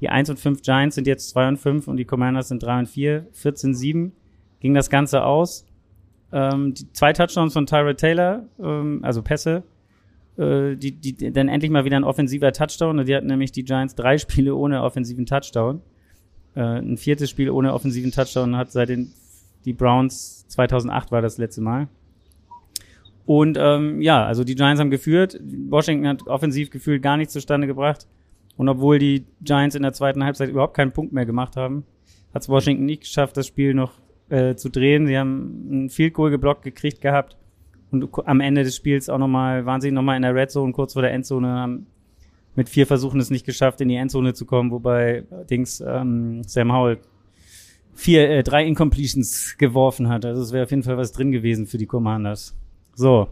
Die 1 und 5 Giants sind jetzt 2 und 5 und die Commanders sind 3 und 4. 14-7 ging das Ganze aus. Ähm, die zwei Touchdowns von Tyra Taylor, ähm, also Pässe, äh, die, die, dann endlich mal wieder ein offensiver Touchdown. Die hatten nämlich die Giants drei Spiele ohne offensiven Touchdown. Äh, ein viertes Spiel ohne offensiven Touchdown hat seit den die Browns 2008 war das letzte Mal. Und ähm, ja, also die Giants haben geführt. Washington hat offensiv gefühlt gar nichts zustande gebracht. Und obwohl die Giants in der zweiten Halbzeit überhaupt keinen Punkt mehr gemacht haben, hat es Washington nicht geschafft, das Spiel noch äh, zu drehen. Sie haben einen Field Goal geblockt gekriegt gehabt. Und am Ende des Spiels auch nochmal, waren sie nochmal in der Red Zone, kurz vor der Endzone, haben mit vier Versuchen es nicht geschafft, in die Endzone zu kommen, wobei Dings ähm, Sam Howell vier, äh, drei Incompletions geworfen hat. Also es wäre auf jeden Fall was drin gewesen für die Commanders. So.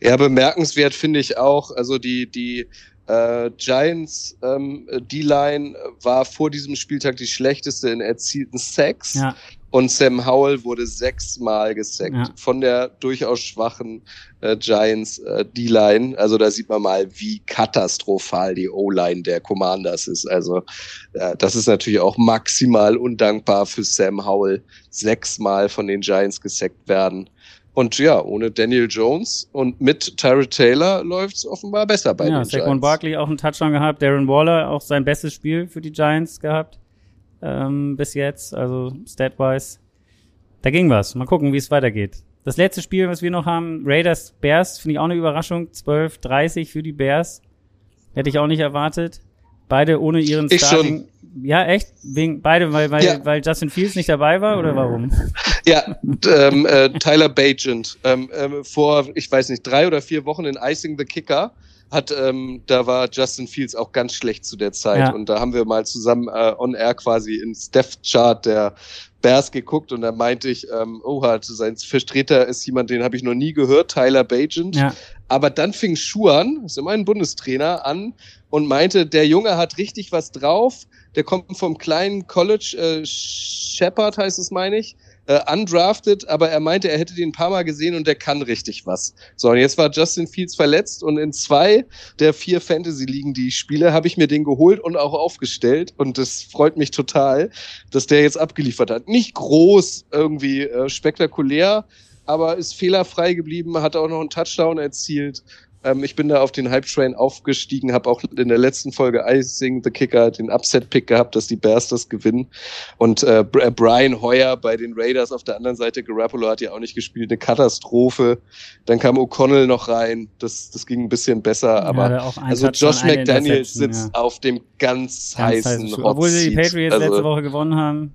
Ja, bemerkenswert finde ich auch, also die, die äh, Giants ähm, D-Line war vor diesem Spieltag die schlechteste in erzielten Sacks. Ja. Und Sam Howell wurde sechsmal gesackt ja. von der durchaus schwachen äh, Giants äh, D-Line. Also da sieht man mal, wie katastrophal die O-Line der Commanders ist. Also äh, das ist natürlich auch maximal undankbar für Sam Howell, sechsmal von den Giants gesackt werden. Und ja, ohne Daniel Jones und mit Tyrell Taylor läuft es offenbar besser bei ja, den Saquon Giants. Barkley auch einen Touchdown gehabt, Darren Waller auch sein bestes Spiel für die Giants gehabt ähm, bis jetzt, also statwise. Da ging was. Mal gucken, wie es weitergeht. Das letzte Spiel, was wir noch haben, Raiders Bears, finde ich auch eine Überraschung. 12-30 für die Bears. Hätte ich auch nicht erwartet. Beide ohne ihren ich Starting. Schon. Ja, echt? Wegen beide, weil, weil, ja. weil Justin Fields nicht dabei war oder warum? Ja, ähm, äh, Tyler Bagent. Ähm, ähm, vor, ich weiß nicht, drei oder vier Wochen in Icing the Kicker hat, ähm, da war Justin Fields auch ganz schlecht zu der Zeit. Ja. Und da haben wir mal zusammen äh, on air quasi ins Death Chart der Bears geguckt und da meinte ich, ähm, oh, hat sein Vertreter ist jemand, den habe ich noch nie gehört, Tyler Bagent. Ja. Aber dann fing Schuan, ist immer ein Bundestrainer, an und meinte, der Junge hat richtig was drauf. Der kommt vom kleinen College, äh, Shepard heißt es, meine ich äh, undrafted, aber er meinte, er hätte den ein paar Mal gesehen und der kann richtig was. So, und jetzt war Justin Fields verletzt und in zwei der vier Fantasy-Ligen, die ich spiele, habe ich mir den geholt und auch aufgestellt und das freut mich total, dass der jetzt abgeliefert hat. Nicht groß, irgendwie äh, spektakulär, aber ist fehlerfrei geblieben, hat auch noch einen Touchdown erzielt ähm, ich bin da auf den Hype-Train aufgestiegen, habe auch in der letzten Folge Icing the Kicker den Upset-Pick gehabt, dass die Bears das gewinnen. Und äh, äh, Brian Hoyer bei den Raiders auf der anderen Seite, Garoppolo hat ja auch nicht gespielt, eine Katastrophe. Dann kam O'Connell noch rein, das, das ging ein bisschen besser. Aber ja, also Josh McDaniels sitzt ja. auf dem ganz, ganz heißen Hot Obwohl sie die Patriots also, letzte Woche gewonnen haben,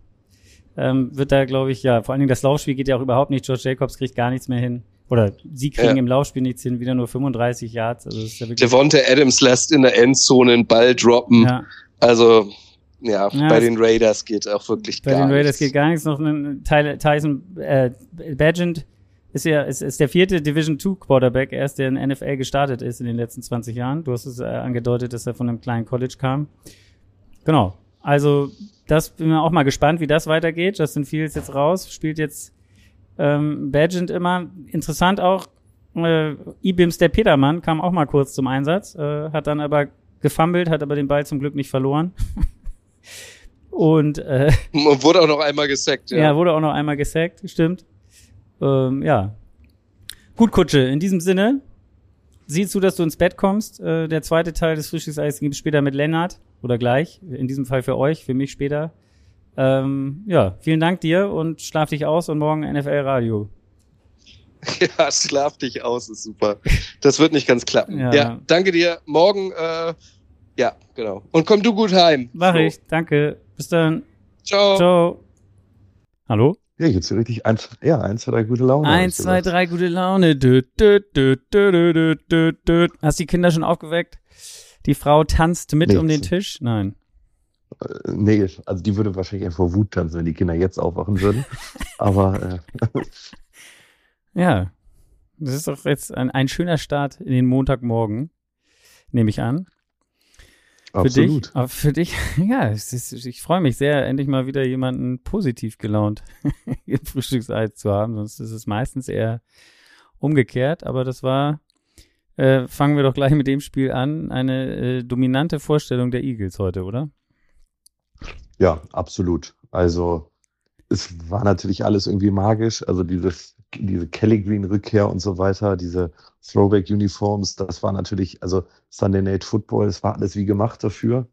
ähm, wird da, glaube ich, ja, vor allen Dingen das Laufspiel geht ja auch überhaupt nicht. George Jacobs kriegt gar nichts mehr hin. Oder sie kriegen ja. im Laufspiel nichts hin, wieder nur 35 Yards. Also ist ja Devonta Adams lässt in der Endzone einen Ball droppen. Ja. Also ja, ja, bei den Raiders geht auch wirklich gar nichts. Bei den Raiders geht gar nichts. Noch ein Tyson äh, Bagent ist ja ist, ist der vierte Division 2 Quarterback, erst der in NFL gestartet ist in den letzten 20 Jahren. Du hast es äh, angedeutet, dass er von einem kleinen College kam. Genau. Also, das bin mir auch mal gespannt, wie das weitergeht. Justin Fields jetzt raus, spielt jetzt ähm, Bagent immer. Interessant auch, äh, Ibims der Petermann kam auch mal kurz zum Einsatz, äh, hat dann aber gefummelt, hat aber den Ball zum Glück nicht verloren. Und äh, wurde auch noch einmal gesackt, ja. Ja, wurde auch noch einmal gesackt, stimmt. Ähm, ja. Gut, Kutsche, in diesem Sinne, siehst du, dass du ins Bett kommst. Äh, der zweite Teil des Frühstückseis gibt es später mit Lennart oder gleich. In diesem Fall für euch, für mich später. Ähm, ja, vielen Dank dir und schlaf dich aus und morgen NFL Radio. Ja, schlaf dich aus, ist super. Das wird nicht ganz klappen. Ja, ja danke dir. Morgen, äh, ja, genau. Und komm du gut heim. Mach so. ich, danke. Bis dann. Ciao. Ciao. Hallo? Ja, jetzt richtig eins, ja, eins, zwei, drei gute Laune. Eins, zwei, drei gute Laune. Dö, dö, dö, dö, dö, dö, dö. Hast die Kinder schon aufgeweckt? Die Frau tanzt mit nee, um den Tisch? Nein. Äh, nee, also die würde wahrscheinlich einfach vor Wut tanzen, wenn die Kinder jetzt aufwachen würden. Aber äh, ja, das ist doch jetzt ein, ein schöner Start in den Montagmorgen, nehme ich an. Absolut. Für dich, für dich ja, ist, ich freue mich sehr, endlich mal wieder jemanden positiv gelaunt im Frühstücksei zu haben. Sonst ist es meistens eher umgekehrt. Aber das war, äh, fangen wir doch gleich mit dem Spiel an, eine äh, dominante Vorstellung der Eagles heute, oder? Ja, absolut. Also es war natürlich alles irgendwie magisch. Also dieses, diese Kelly Green Rückkehr und so weiter, diese Throwback Uniforms, das war natürlich, also Sunday Night Football, es war alles wie gemacht dafür.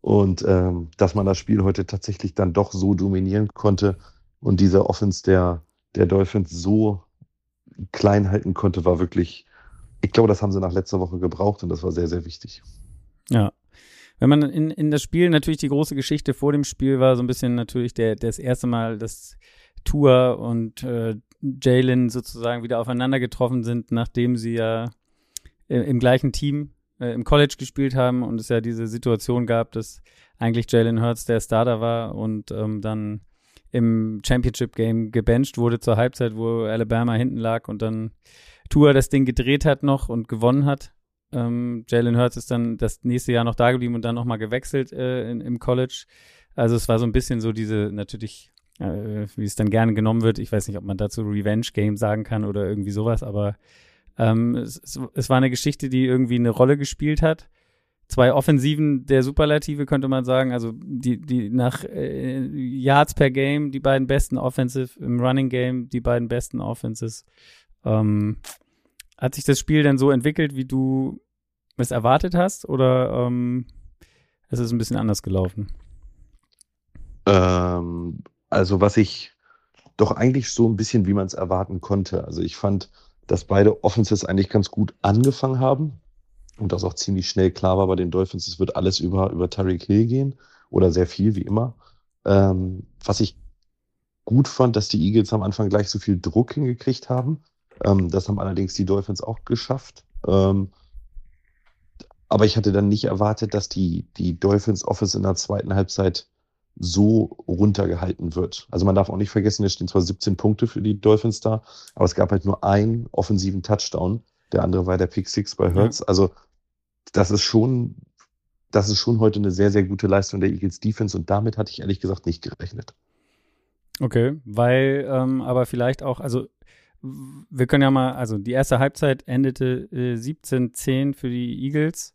Und ähm, dass man das Spiel heute tatsächlich dann doch so dominieren konnte und diese Offense der, der Dolphins so klein halten konnte, war wirklich, ich glaube, das haben sie nach letzter Woche gebraucht und das war sehr, sehr wichtig. Ja, wenn man in, in das Spiel natürlich die große Geschichte vor dem Spiel war so ein bisschen natürlich der das erste Mal, dass Tour und äh, Jalen sozusagen wieder aufeinander getroffen sind, nachdem sie ja im, im gleichen Team äh, im College gespielt haben und es ja diese Situation gab, dass eigentlich Jalen Hurts der Starter war und ähm, dann im Championship Game gebencht wurde zur Halbzeit, wo Alabama hinten lag und dann Tour das Ding gedreht hat noch und gewonnen hat. Ähm, Jalen Hurts ist dann das nächste Jahr noch da geblieben und dann nochmal gewechselt äh, in, im College. Also es war so ein bisschen so diese, natürlich, äh, wie es dann gerne genommen wird. Ich weiß nicht, ob man dazu Revenge Game sagen kann oder irgendwie sowas, aber ähm, es, es, war eine Geschichte, die irgendwie eine Rolle gespielt hat. Zwei Offensiven der Superlative könnte man sagen, also die, die nach äh, Yards per Game die beiden besten Offensive, im Running Game die beiden besten Offenses. Ähm, hat sich das Spiel denn so entwickelt, wie du es erwartet hast, oder ähm, ist es ein bisschen anders gelaufen? Ähm, also was ich doch eigentlich so ein bisschen, wie man es erwarten konnte. Also ich fand, dass beide Offenses eigentlich ganz gut angefangen haben und dass auch ziemlich schnell klar war bei den Dolphins, es wird alles über, über Tyreek Hill gehen oder sehr viel, wie immer. Ähm, was ich gut fand, dass die Eagles am Anfang gleich so viel Druck hingekriegt haben. Ähm, das haben allerdings die Dolphins auch geschafft. Ähm, aber ich hatte dann nicht erwartet, dass die, die Dolphins Office in der zweiten Halbzeit so runtergehalten wird. Also man darf auch nicht vergessen, es stehen zwar 17 Punkte für die Dolphins da, aber es gab halt nur einen offensiven Touchdown. Der andere war der Pick Six bei Hertz. Ja. Also das ist schon, das ist schon heute eine sehr, sehr gute Leistung der Eagles Defense und damit hatte ich ehrlich gesagt nicht gerechnet. Okay, weil ähm, aber vielleicht auch, also wir können ja mal, also die erste Halbzeit endete äh, 17-10 für die Eagles.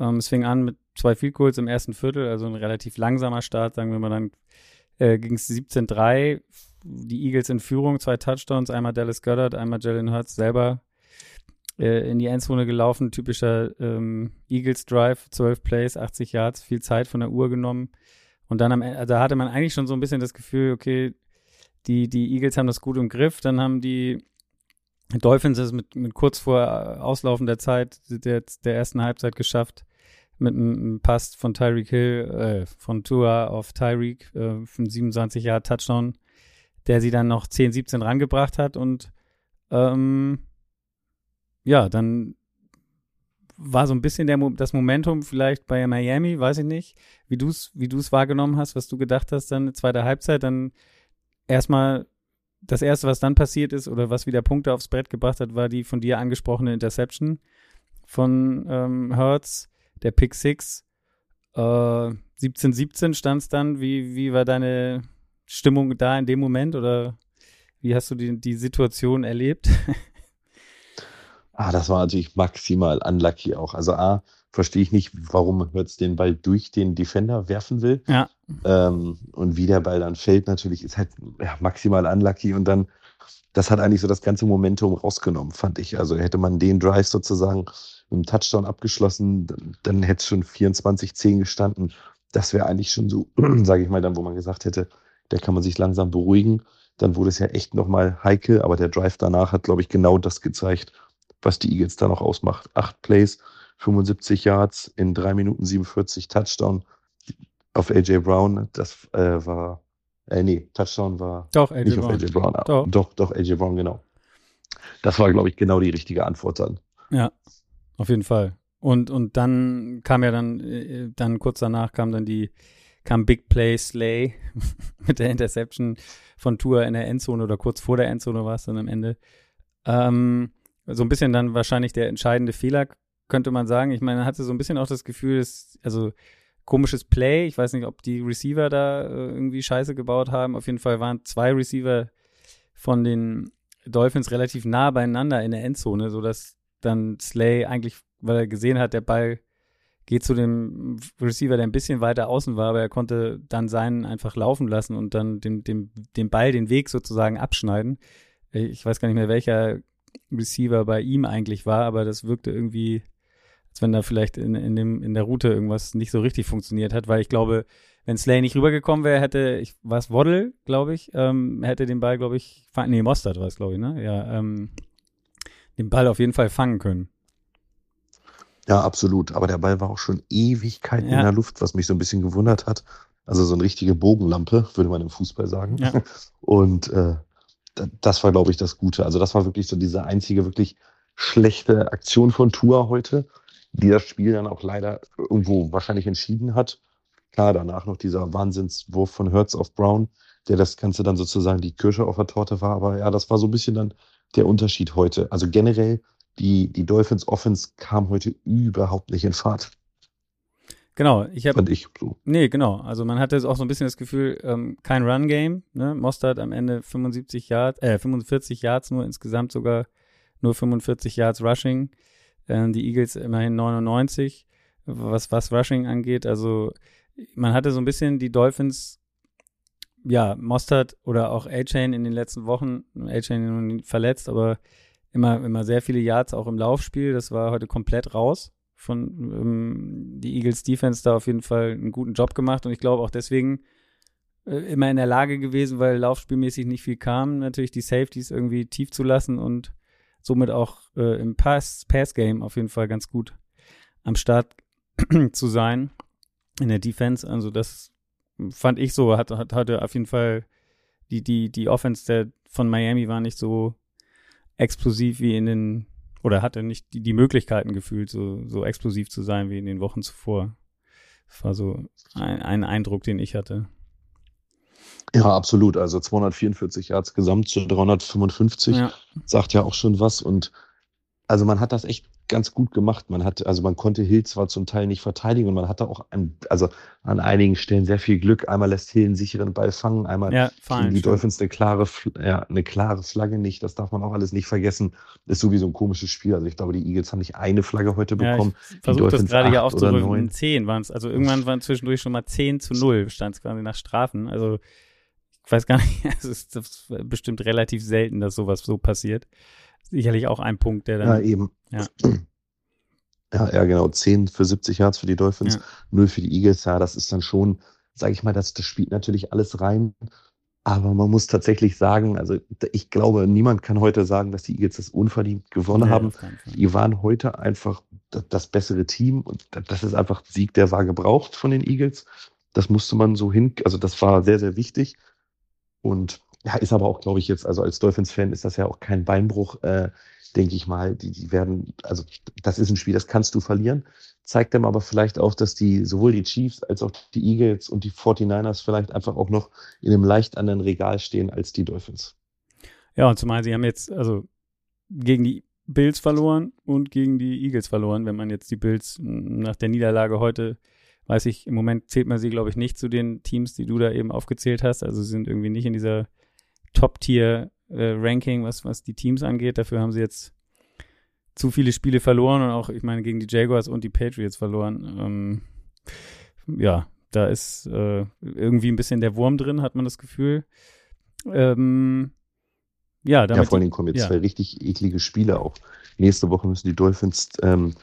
Ähm, es fing an mit zwei Field Goals im ersten Viertel, also ein relativ langsamer Start, sagen wir mal, dann äh, ging es 17-3. Die Eagles in Führung, zwei Touchdowns, einmal Dallas Goddard, einmal Jalen Hurts selber äh, in die Endzone gelaufen. Typischer ähm, Eagles Drive, 12 Plays, 80 Yards, viel Zeit von der Uhr genommen. Und dann am Ende, da hatte man eigentlich schon so ein bisschen das Gefühl, okay, die, die Eagles haben das gut im Griff. Dann haben die Dolphins es mit, mit kurz vor Auslaufen der Zeit der, der ersten Halbzeit geschafft, mit einem Pass von Tyreek Hill, äh, von Tua auf Tyreek, äh, von 27 Jahre Touchdown, der sie dann noch 10, 17 rangebracht hat und ähm, ja, dann war so ein bisschen der, das Momentum vielleicht bei Miami, weiß ich nicht, wie du es wie du's wahrgenommen hast, was du gedacht hast dann zweite Halbzeit, dann erstmal das erste, was dann passiert ist oder was wieder Punkte aufs Brett gebracht hat, war die von dir angesprochene Interception von ähm, Hertz, der Pick Six. Äh, 17-17 stand es dann. Wie, wie war deine Stimmung da in dem Moment oder wie hast du die, die Situation erlebt? ah, das war natürlich maximal unlucky auch. Also A, verstehe ich nicht, warum Hurts den Ball durch den Defender werfen will. Ja. Ähm, und wie der Ball dann fällt, natürlich ist halt ja, maximal unlucky und dann, das hat eigentlich so das ganze Momentum rausgenommen, fand ich. Also hätte man den Drive sozusagen mit einem Touchdown abgeschlossen, dann, dann hätte es schon 24-10 gestanden. Das wäre eigentlich schon so, sage ich mal, dann, wo man gesagt hätte, da kann man sich langsam beruhigen. Dann wurde es ja echt nochmal heikel, aber der Drive danach hat, glaube ich, genau das gezeigt, was die Eagles da noch ausmacht. Acht Plays, 75 Yards in 3 Minuten 47 Touchdown auf AJ Brown. Das äh, war, äh, nee, Touchdown war doch, AJ nicht Brown. auf AJ Brown. Doch. doch, doch, AJ Brown, genau. Das war, glaube ich, genau die richtige Antwort dann. Ja, auf jeden Fall. Und, und dann kam ja dann, äh, dann kurz danach kam dann die, kam Big Play Slay mit der Interception von Tour in der Endzone oder kurz vor der Endzone war es dann am Ende. Ähm, so ein bisschen dann wahrscheinlich der entscheidende Fehler könnte man sagen. Ich meine, man hatte so ein bisschen auch das Gefühl, dass, also komisches Play. Ich weiß nicht, ob die Receiver da äh, irgendwie Scheiße gebaut haben. Auf jeden Fall waren zwei Receiver von den Dolphins relativ nah beieinander in der Endzone, sodass dann Slay eigentlich, weil er gesehen hat, der Ball geht zu dem Receiver, der ein bisschen weiter außen war, aber er konnte dann seinen einfach laufen lassen und dann dem, dem, dem Ball den Weg sozusagen abschneiden. Ich weiß gar nicht mehr, welcher Receiver bei ihm eigentlich war, aber das wirkte irgendwie als wenn da vielleicht in, in, dem, in der Route irgendwas nicht so richtig funktioniert hat, weil ich glaube, wenn Slay nicht rübergekommen wäre, hätte, ich war es Waddle, glaube ich, ähm, hätte den Ball, glaube ich, nee, Mostert war es, glaube ich, ne? Ja, ähm, den Ball auf jeden Fall fangen können. Ja, absolut. Aber der Ball war auch schon Ewigkeiten ja. in der Luft, was mich so ein bisschen gewundert hat. Also so eine richtige Bogenlampe, würde man im Fußball sagen. Ja. Und äh, das war, glaube ich, das Gute. Also das war wirklich so diese einzige wirklich schlechte Aktion von Tour heute die das Spiel dann auch leider irgendwo wahrscheinlich entschieden hat. Klar, danach noch dieser Wahnsinnswurf von Hertz auf Brown, der das Ganze dann sozusagen die Kirsche auf der Torte war. Aber ja, das war so ein bisschen dann der Unterschied heute. Also generell, die, die Dolphins Offense kam heute überhaupt nicht in Fahrt. Genau, ich habe. Fand ich so. Nee, genau. Also man hatte auch so ein bisschen das Gefühl, ähm, kein Run-Game. Ne? Mostert am Ende 75 Yards, äh, 45 Yards nur insgesamt sogar nur 45 Yards Rushing. Äh, die Eagles immerhin 99, was, was Rushing angeht. Also man hatte so ein bisschen die Dolphins, ja, Mostert oder auch A-Chain in den letzten Wochen, A-Chain verletzt, aber immer, immer sehr viele Yards auch im Laufspiel. Das war heute komplett raus von ähm, die Eagles Defense da auf jeden Fall einen guten Job gemacht und ich glaube auch deswegen äh, immer in der Lage gewesen, weil laufspielmäßig nicht viel kam, natürlich die Safeties irgendwie tief zu lassen und somit auch äh, im Pass, Pass-Game auf jeden Fall ganz gut am Start zu sein in der Defense. Also das fand ich so, hat, hat, hatte auf jeden Fall die, die, die Offense der, von Miami war nicht so explosiv wie in den, oder hatte nicht die, die Möglichkeiten gefühlt, so, so explosiv zu sein wie in den Wochen zuvor. Das war so ein, ein Eindruck, den ich hatte. Ja, absolut. Also 244 Yards gesamt zu 355 ja. sagt ja auch schon was. Und also man hat das echt ganz gut gemacht. Man hat, also man konnte Hill zwar zum Teil nicht verteidigen und man hatte auch ein, also an einigen Stellen sehr viel Glück. Einmal lässt Hill einen sicheren Ball fangen, einmal ja, fallen, die Dolphins eine klare, ja, eine klare Flagge nicht. Das darf man auch alles nicht vergessen. Ist sowieso ein komisches Spiel. Also ich glaube, die Eagles haben nicht eine Flagge heute bekommen. Ja, ich versuche das gerade hier aufzurücken. Zehn waren es. Also irgendwann waren zwischendurch schon mal 10 zu 0, stand es quasi nach Strafen. Also ich weiß gar nicht, es ist bestimmt relativ selten, dass sowas so passiert sicherlich auch ein Punkt, der dann. Ja, eben. Ja. Ja, ja, genau. 10 für 70 Yards für die Dolphins, ja. 0 für die Eagles. Ja, das ist dann schon, sage ich mal, das, das spielt natürlich alles rein. Aber man muss tatsächlich sagen, also ich glaube, niemand kann heute sagen, dass die Eagles das unverdient gewonnen nee, haben. Die waren heute einfach das bessere Team und das ist einfach Sieg, der war gebraucht von den Eagles. Das musste man so hin, also das war sehr, sehr wichtig. Und ja, ist aber auch, glaube ich, jetzt, also als Dolphins-Fan ist das ja auch kein Beinbruch, äh, denke ich mal. Die, die werden, also das ist ein Spiel, das kannst du verlieren. Zeigt dem aber vielleicht auch, dass die, sowohl die Chiefs als auch die Eagles und die 49ers vielleicht einfach auch noch in einem leicht anderen Regal stehen als die Dolphins. Ja, und zumal sie haben jetzt, also gegen die Bills verloren und gegen die Eagles verloren. Wenn man jetzt die Bills nach der Niederlage heute weiß ich, im Moment zählt man sie, glaube ich, nicht zu den Teams, die du da eben aufgezählt hast. Also sie sind irgendwie nicht in dieser Top-Tier-Ranking, was, was die Teams angeht. Dafür haben sie jetzt zu viele Spiele verloren und auch, ich meine, gegen die Jaguars und die Patriots verloren. Ähm, ja, da ist äh, irgendwie ein bisschen der Wurm drin, hat man das Gefühl. Ähm, ja, damit, ja, vor allem kommen jetzt ja. zwei richtig eklige Spiele auch. Nächste Woche müssen die Dolphins ähm,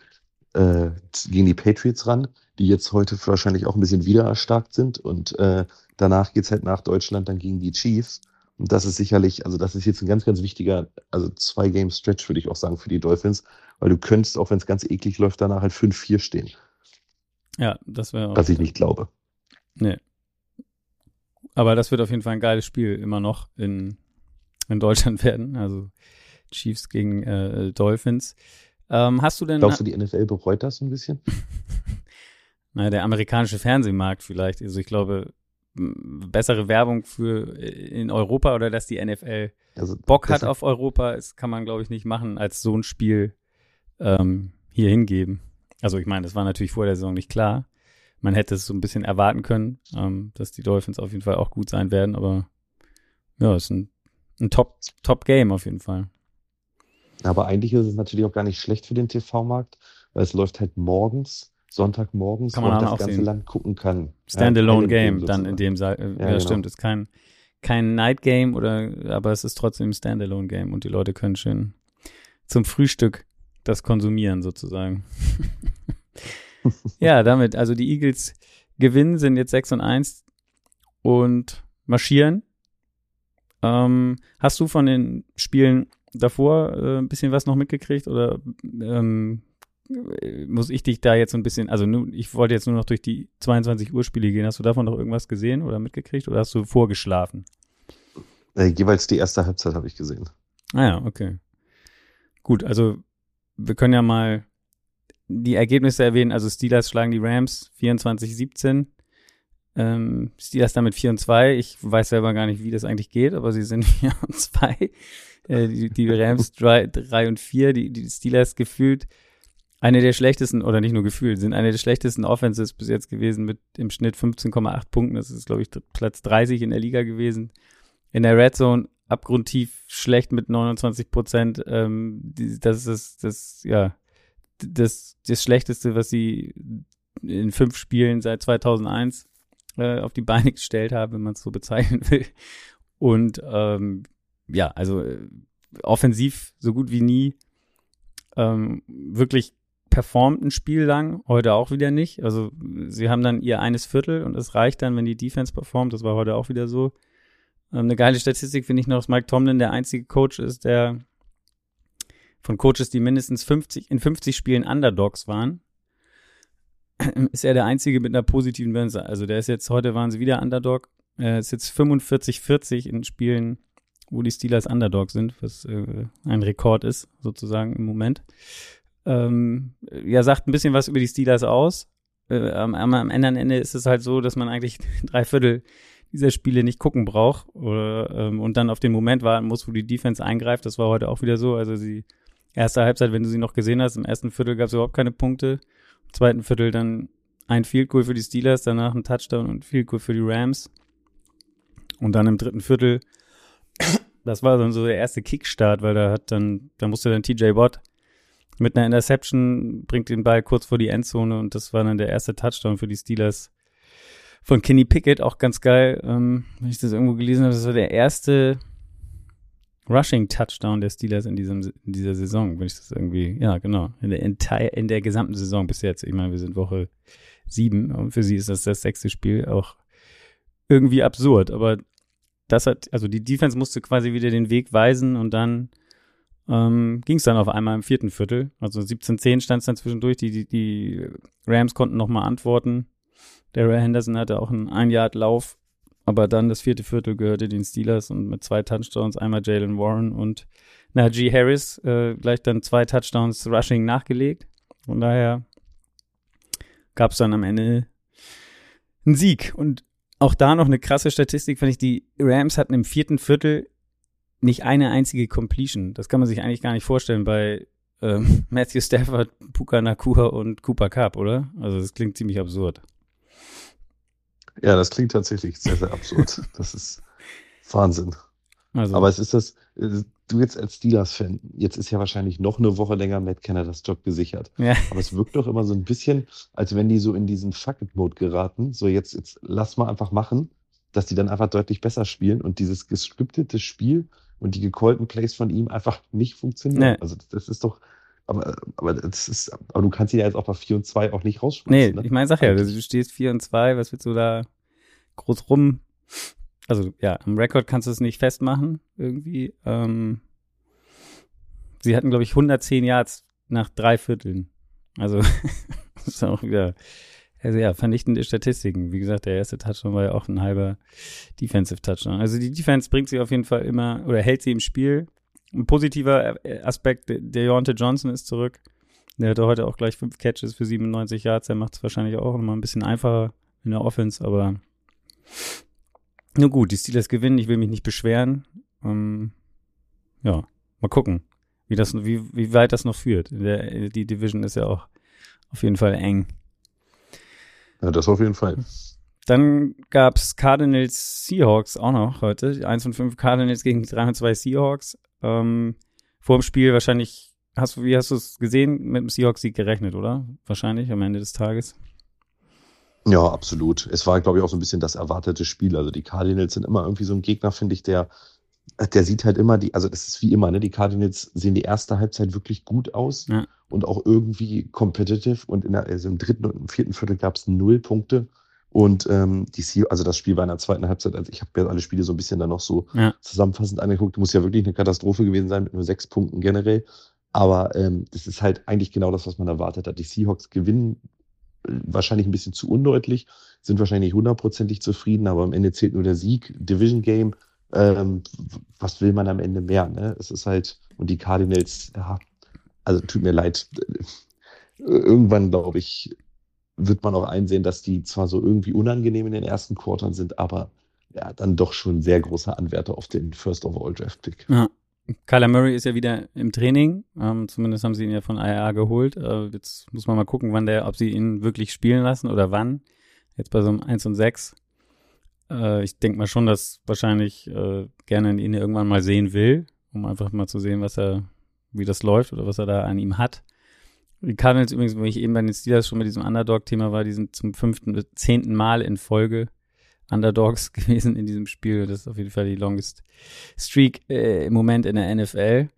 äh, gegen die Patriots ran, die jetzt heute wahrscheinlich auch ein bisschen wieder erstarkt sind. Und äh, danach es halt nach Deutschland dann gegen die Chiefs. Und das ist sicherlich, also das ist jetzt ein ganz, ganz wichtiger, also zwei Game Stretch würde ich auch sagen für die Dolphins, weil du könntest, auch wenn es ganz eklig läuft, danach halt 5-4 stehen. Ja, das wäre auch. Was ich nicht glaube. Nee. Aber das wird auf jeden Fall ein geiles Spiel immer noch in, in Deutschland werden. Also Chiefs gegen äh, Dolphins. Ähm, hast du denn. Glaubst du, die NFL bereut das ein bisschen? naja, der amerikanische Fernsehmarkt vielleicht. Also ich glaube, bessere Werbung für äh, in Europa oder dass die NFL also, Bock hat auf Europa, das kann man, glaube ich, nicht machen, als so ein Spiel ähm, hier hingeben. Also ich meine, das war natürlich vor der Saison nicht klar. Man hätte es so ein bisschen erwarten können, ähm, dass die Dolphins auf jeden Fall auch gut sein werden, aber ja, es ist ein, ein Top, Top Game auf jeden Fall. Aber eigentlich ist es natürlich auch gar nicht schlecht für den TV-Markt, weil es läuft halt morgens Sonntagmorgens, kann man wo das ganze sehen. Land gucken kann. Standalone ja, dann in dem Sa äh, ja, ja genau. stimmt, ist kein kein Night Game oder aber es ist trotzdem ein Standalone Game und die Leute können schön zum Frühstück das konsumieren sozusagen. ja, damit also die Eagles gewinnen sind jetzt 6 und 1 und marschieren. Ähm, hast du von den Spielen davor äh, ein bisschen was noch mitgekriegt oder ähm, muss ich dich da jetzt so ein bisschen, also nu, ich wollte jetzt nur noch durch die 22 Uhr Spiele gehen. Hast du davon noch irgendwas gesehen oder mitgekriegt oder hast du vorgeschlafen? Äh, jeweils die erste Halbzeit habe ich gesehen. Ah ja, okay. Gut, also wir können ja mal die Ergebnisse erwähnen. Also Steelers schlagen die Rams 24-17. Ähm, Steelers damit 4 und 2. Ich weiß selber gar nicht, wie das eigentlich geht, aber sie sind 4 und 2. Äh, die, die Rams 3, 3 und 4. Die, die Steelers gefühlt eine der schlechtesten, oder nicht nur gefühlt, sind eine der schlechtesten Offenses bis jetzt gewesen mit im Schnitt 15,8 Punkten. Das ist, glaube ich, Platz 30 in der Liga gewesen. In der Red Zone abgrundtief schlecht mit 29 Prozent. Ähm, das ist das, ja, das, das Schlechteste, was sie in fünf Spielen seit 2001 äh, auf die Beine gestellt haben, wenn man es so bezeichnen will. Und ähm, ja, also äh, offensiv so gut wie nie. Ähm, wirklich performt ein Spiel lang, heute auch wieder nicht. Also sie haben dann ihr eines Viertel und es reicht dann, wenn die Defense performt. Das war heute auch wieder so. Ähm, eine geile Statistik finde ich noch, dass Mike Tomlin der einzige Coach ist, der von Coaches, die mindestens 50, in 50 Spielen Underdogs waren, ist er der einzige mit einer positiven Bilanz. Also der ist jetzt, heute waren sie wieder Underdog äh, ist jetzt 45-40 in Spielen, wo die Steelers Underdog sind, was äh, ein Rekord ist, sozusagen im Moment. Ähm, ja, sagt ein bisschen was über die Steelers aus. Äh, am, am Ende, am Ende ist es halt so, dass man eigentlich drei Viertel dieser Spiele nicht gucken braucht oder, ähm, und dann auf den Moment warten muss, wo die Defense eingreift. Das war heute auch wieder so. Also die erste Halbzeit, wenn du sie noch gesehen hast, im ersten Viertel gab es überhaupt keine Punkte. Im zweiten Viertel dann ein Field Goal für die Steelers, danach ein Touchdown und Field Goal für die Rams. Und dann im dritten Viertel, das war dann so der erste Kickstart, weil da hat dann, da musste dann TJ Watt mit einer Interception, bringt den Ball kurz vor die Endzone und das war dann der erste Touchdown für die Steelers von Kenny Pickett, auch ganz geil, ähm, wenn ich das irgendwo gelesen habe, das war der erste Rushing Touchdown der Steelers in diesem in dieser Saison, wenn ich das irgendwie, ja genau, in der entire, in der gesamten Saison bis jetzt. Ich meine, wir sind Woche sieben und für sie ist das das sechste Spiel auch irgendwie absurd, aber das hat, also die Defense musste quasi wieder den Weg weisen und dann ähm, ging es dann auf einmal im vierten Viertel. Also 17-10 stand es dann zwischendurch. Die, die, die Rams konnten nochmal antworten. Daryl Henderson hatte auch einen Ein-Yard-Lauf, aber dann das vierte Viertel gehörte den Steelers und mit zwei Touchdowns, einmal Jalen Warren und Najee Harris, äh, gleich dann zwei Touchdowns Rushing nachgelegt. Von daher gab es dann am Ende einen Sieg. Und auch da noch eine krasse Statistik, fand ich, die Rams hatten im vierten Viertel nicht eine einzige Completion. Das kann man sich eigentlich gar nicht vorstellen bei ähm, Matthew Stafford, Puka Nakua und Cooper Cup, oder? Also das klingt ziemlich absurd. Ja, das klingt tatsächlich sehr, sehr absurd. das ist Wahnsinn. Also. Aber es ist das, äh, du jetzt als Steelers-Fan, jetzt ist ja wahrscheinlich noch eine Woche länger Matt Canadas Job gesichert. Ja. Aber es wirkt doch immer so ein bisschen, als wenn die so in diesen Fuck-it-Mode geraten. So, jetzt, jetzt lass mal einfach machen, dass die dann einfach deutlich besser spielen und dieses gescriptete Spiel und die gecallten Plays von ihm einfach nicht funktionieren. Nee. Also, das ist doch, aber, aber, das ist, aber du kannst ihn ja jetzt auch bei 4 und 2 auch nicht rausschmeißen. Nee, ne? ich meine, sag ja, du stehst 4 und 2, was willst du da groß rum? Also ja, am Rekord kannst du es nicht festmachen, irgendwie. Ähm, sie hatten, glaube ich, 110 Yards nach drei Vierteln. Also, das ist auch wieder, also ja, vernichtende Statistiken. Wie gesagt, der erste Touchdown war ja auch ein halber Defensive Touchdown. Also die Defense bringt sie auf jeden Fall immer, oder hält sie im Spiel. Ein positiver Aspekt, der Deontay Johnson ist zurück. Der hatte heute auch gleich fünf Catches für 97 Yards. Der macht es wahrscheinlich auch nochmal ein bisschen einfacher in der Offense, aber nur gut, die Steelers gewinnen. Ich will mich nicht beschweren. Ähm, ja, mal gucken, wie, das, wie, wie weit das noch führt. Der, die Division ist ja auch auf jeden Fall eng. Ja, das auf jeden Fall. Dann gab's Cardinals Seahawks auch noch heute. 1 von 5 Cardinals gegen 3 und 2 Seahawks. Ähm, vor dem Spiel wahrscheinlich, hast du, wie hast du es gesehen, mit dem Seahawks-Sieg gerechnet, oder? Wahrscheinlich am Ende des Tages. Ja, absolut. Es war, glaube ich, auch so ein bisschen das erwartete Spiel. Also die Cardinals sind immer irgendwie so ein Gegner, finde ich, der, der sieht halt immer die, also das ist wie immer, ne? Die Cardinals sehen die erste Halbzeit wirklich gut aus ja. und auch irgendwie competitive. Und in der, also im dritten und im vierten Viertel gab es null Punkte. Und ähm, die C also das Spiel war in der zweiten Halbzeit, also ich habe mir alle Spiele so ein bisschen dann noch so ja. zusammenfassend angeguckt, muss ja wirklich eine Katastrophe gewesen sein mit nur sechs Punkten generell. Aber ähm, das ist halt eigentlich genau das, was man erwartet hat. Die Seahawks gewinnen äh, wahrscheinlich ein bisschen zu undeutlich, sind wahrscheinlich hundertprozentig zufrieden, aber am Ende zählt nur der Sieg, Division Game. Ähm, was will man am Ende mehr? Ne? Es ist halt, und die Cardinals, ja, also tut mir leid, irgendwann glaube ich, wird man auch einsehen, dass die zwar so irgendwie unangenehm in den ersten Quartern sind, aber ja, dann doch schon sehr großer Anwärter auf den First Overall Draft Pick. Ja. Kyler Murray ist ja wieder im Training. Ähm, zumindest haben sie ihn ja von IAA geholt. Äh, jetzt muss man mal gucken, wann der, ob sie ihn wirklich spielen lassen oder wann. Jetzt bei so einem 1 und 6. Äh, ich denke mal schon, dass wahrscheinlich äh, gerne ihn irgendwann mal sehen will, um einfach mal zu sehen, was er, wie das läuft oder was er da an ihm hat. Die Cardinals übrigens, wenn ich eben bei den Steelers schon mit diesem Underdog-Thema war, die sind zum fünften, zehnten Mal in Folge Underdogs gewesen in diesem Spiel. Das ist auf jeden Fall die longest Streak äh, im Moment in der NFL.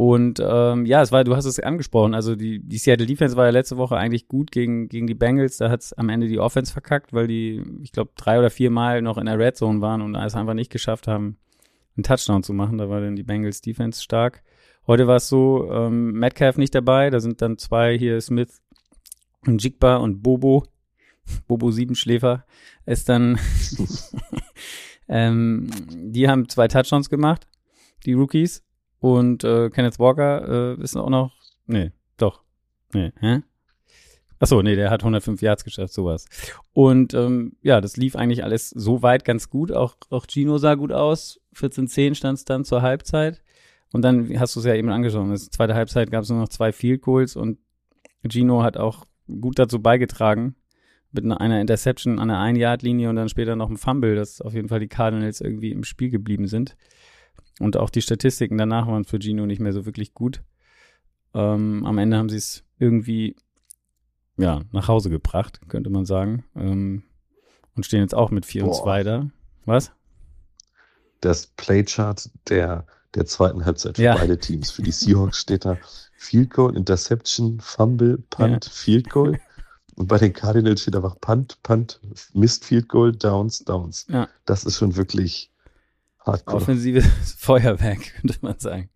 Und ähm, ja, es war, du hast es angesprochen, also die, die Seattle Defense war ja letzte Woche eigentlich gut gegen, gegen die Bengals. Da hat es am Ende die Offense verkackt, weil die, ich glaube, drei oder vier Mal noch in der Red Zone waren und es einfach nicht geschafft haben, einen Touchdown zu machen. Da war dann die Bengals Defense stark. Heute war es so, ähm, Metcalf nicht dabei, da sind dann zwei hier, Smith und Jigba und Bobo, Bobo Siebenschläfer, ist dann, ähm, die haben zwei Touchdowns gemacht, die Rookies. Und äh, Kenneth Walker äh, ist auch noch, nee, doch, nee, hä? Achso, nee, der hat 105 Yards geschafft, sowas. Und ähm, ja, das lief eigentlich alles so weit ganz gut. Auch, auch Gino sah gut aus. 14-10 stand es dann zur Halbzeit. Und dann hast du es ja eben angeschaut. In der zweiten Halbzeit gab es nur noch zwei Field Goals und Gino hat auch gut dazu beigetragen. Mit einer Interception an der Ein-Yard-Linie und dann später noch ein Fumble, dass auf jeden Fall die Cardinals irgendwie im Spiel geblieben sind. Und auch die Statistiken danach waren für Gino nicht mehr so wirklich gut. Ähm, am Ende haben sie es irgendwie ja, nach Hause gebracht, könnte man sagen. Ähm, und stehen jetzt auch mit 4 Boah. und 2 da. Was? Das Playchart der, der zweiten Halbzeit für ja. beide Teams. Für die Seahawks steht da Field Goal, Interception, Fumble, Punt, ja. Field Goal. Und bei den Cardinals steht einfach Punt, Punt, Mist, Field Goal, Downs, Downs. Ja. Das ist schon wirklich hardcore. Offensives Feuerwerk, könnte man sagen.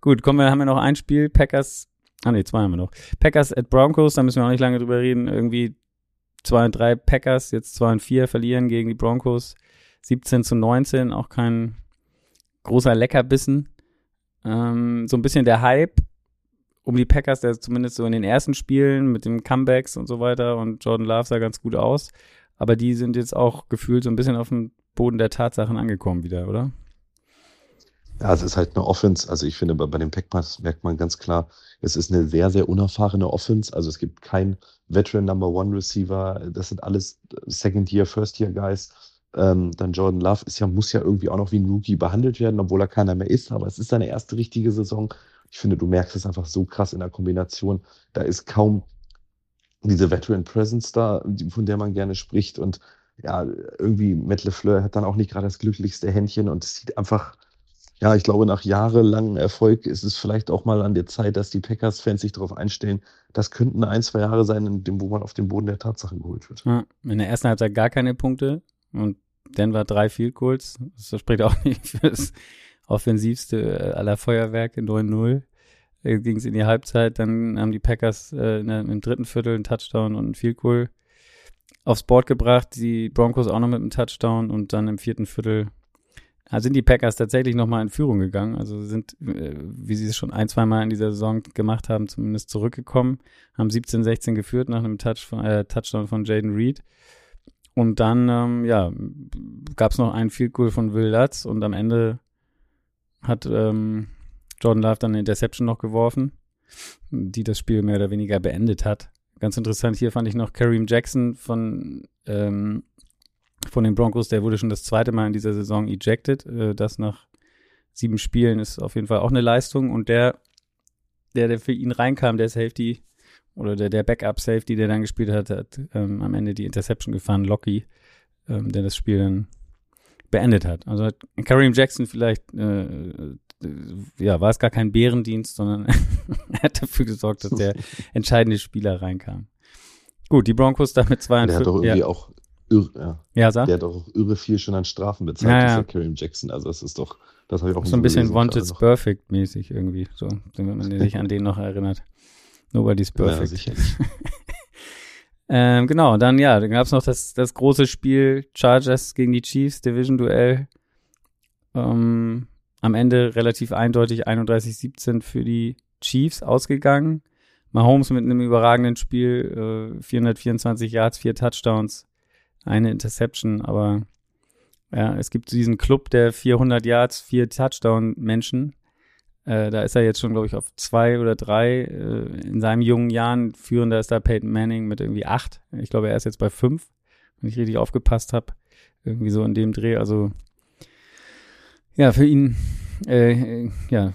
Gut, kommen wir, haben wir noch ein Spiel. Packers Ah ne, zwei haben wir noch. Packers at Broncos, da müssen wir auch nicht lange drüber reden. Irgendwie zwei und drei Packers, jetzt zwei und vier verlieren gegen die Broncos. 17 zu 19, auch kein großer Leckerbissen. Ähm, so ein bisschen der Hype um die Packers, der zumindest so in den ersten Spielen mit den Comebacks und so weiter und Jordan Love sah ganz gut aus. Aber die sind jetzt auch gefühlt so ein bisschen auf dem Boden der Tatsachen angekommen wieder, oder? Ja, es ist halt eine Offense. Also ich finde, bei, bei den Packers merkt man ganz klar, es ist eine sehr, sehr unerfahrene Offense. Also es gibt kein Veteran Number One Receiver. Das sind alles Second Year, First Year Guys. Ähm, dann Jordan Love ist ja, muss ja irgendwie auch noch wie ein Rookie behandelt werden, obwohl er keiner mehr ist. Aber es ist seine erste richtige Saison. Ich finde, du merkst es einfach so krass in der Kombination. Da ist kaum diese Veteran Presence da, von der man gerne spricht. Und ja, irgendwie Matt LeFleur hat dann auch nicht gerade das glücklichste Händchen und es sieht einfach ja, ich glaube, nach jahrelangem Erfolg ist es vielleicht auch mal an der Zeit, dass die Packers-Fans sich darauf einstellen, das könnten ein, zwei Jahre sein, in dem, wo man auf den Boden der Tatsache geholt wird. Ja, in der ersten Halbzeit gar keine Punkte und Denver drei Field Goals. Das spricht auch nicht für das offensivste aller Feuerwerke, 9-0. Ging es in die Halbzeit, dann haben die Packers äh, im dritten Viertel einen Touchdown und einen Field Goal aufs Board gebracht, die Broncos auch noch mit einem Touchdown und dann im vierten Viertel sind die Packers tatsächlich nochmal in Führung gegangen. Also sind, äh, wie sie es schon ein, zwei Mal in dieser Saison gemacht haben, zumindest zurückgekommen, haben 17-16 geführt nach einem Touch von, äh, Touchdown von Jaden Reed. Und dann, ähm, ja, gab es noch einen Field Goal von Will Lutz und am Ende hat ähm, Jordan Love dann eine Interception noch geworfen, die das Spiel mehr oder weniger beendet hat. Ganz interessant hier fand ich noch Kareem Jackson von ähm, von den Broncos, der wurde schon das zweite Mal in dieser Saison ejected. Äh, das nach sieben Spielen ist auf jeden Fall auch eine Leistung. Und der, der, der für ihn reinkam, der Safety oder der, der Backup-Safety, der dann gespielt hat, hat ähm, am Ende die Interception gefahren, Locky, ähm, der das Spiel dann beendet hat. Also hat Kareem Jackson vielleicht, äh, äh, ja, war es gar kein Bärendienst, sondern er hat dafür gesorgt, dass der entscheidende Spieler reinkam. Gut, die Broncos damit zwei und Der hat doch irgendwie ja. auch irre, ja. ja sag. Der hat auch irre viel schon an Strafen bezahlt, ja, ja. Kareem Jackson. Also das ist doch, das habe ich auch So ein bisschen Wanted Perfect mäßig irgendwie, so, wenn man sich an den noch erinnert. Nobody's Perfect. Ja, sicherlich. ähm, genau, dann ja, dann gab es noch das, das große Spiel Chargers gegen die Chiefs, Division-Duell. Ähm, am Ende relativ eindeutig 31-17 für die Chiefs ausgegangen. Mahomes mit einem überragenden Spiel, äh, 424 Yards, vier Touchdowns eine Interception, aber ja, es gibt diesen Club der 400 Yards, vier Touchdown-Menschen. Äh, da ist er jetzt schon, glaube ich, auf zwei oder drei. Äh, in seinen jungen Jahren führender ist da Peyton Manning mit irgendwie acht. Ich glaube, er ist jetzt bei fünf, wenn ich richtig aufgepasst habe. Irgendwie so in dem Dreh. Also ja, für ihn äh, ja,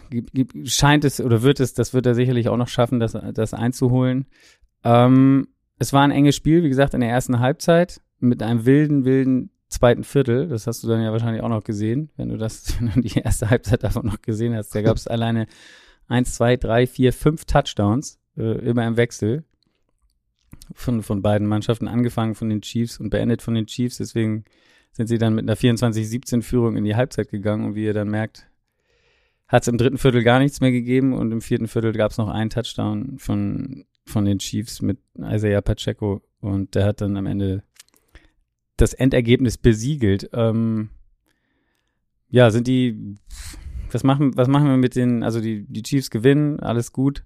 scheint es oder wird es, das wird er sicherlich auch noch schaffen, das, das einzuholen. Ähm, es war ein enges Spiel, wie gesagt, in der ersten Halbzeit mit einem wilden, wilden zweiten Viertel. Das hast du dann ja wahrscheinlich auch noch gesehen, wenn du das, wenn du die erste Halbzeit davon noch gesehen hast. Da gab es alleine eins, zwei, drei, vier, fünf Touchdowns, äh, immer im Wechsel von, von beiden Mannschaften, angefangen von den Chiefs und beendet von den Chiefs. Deswegen sind sie dann mit einer 24-17-Führung in die Halbzeit gegangen und wie ihr dann merkt, hat es im dritten Viertel gar nichts mehr gegeben und im vierten Viertel gab es noch einen Touchdown von, von den Chiefs mit Isaiah Pacheco Und der hat dann am Ende das Endergebnis besiegelt. Ähm, ja, sind die, was machen, was machen wir mit den, also die, die Chiefs gewinnen, alles gut.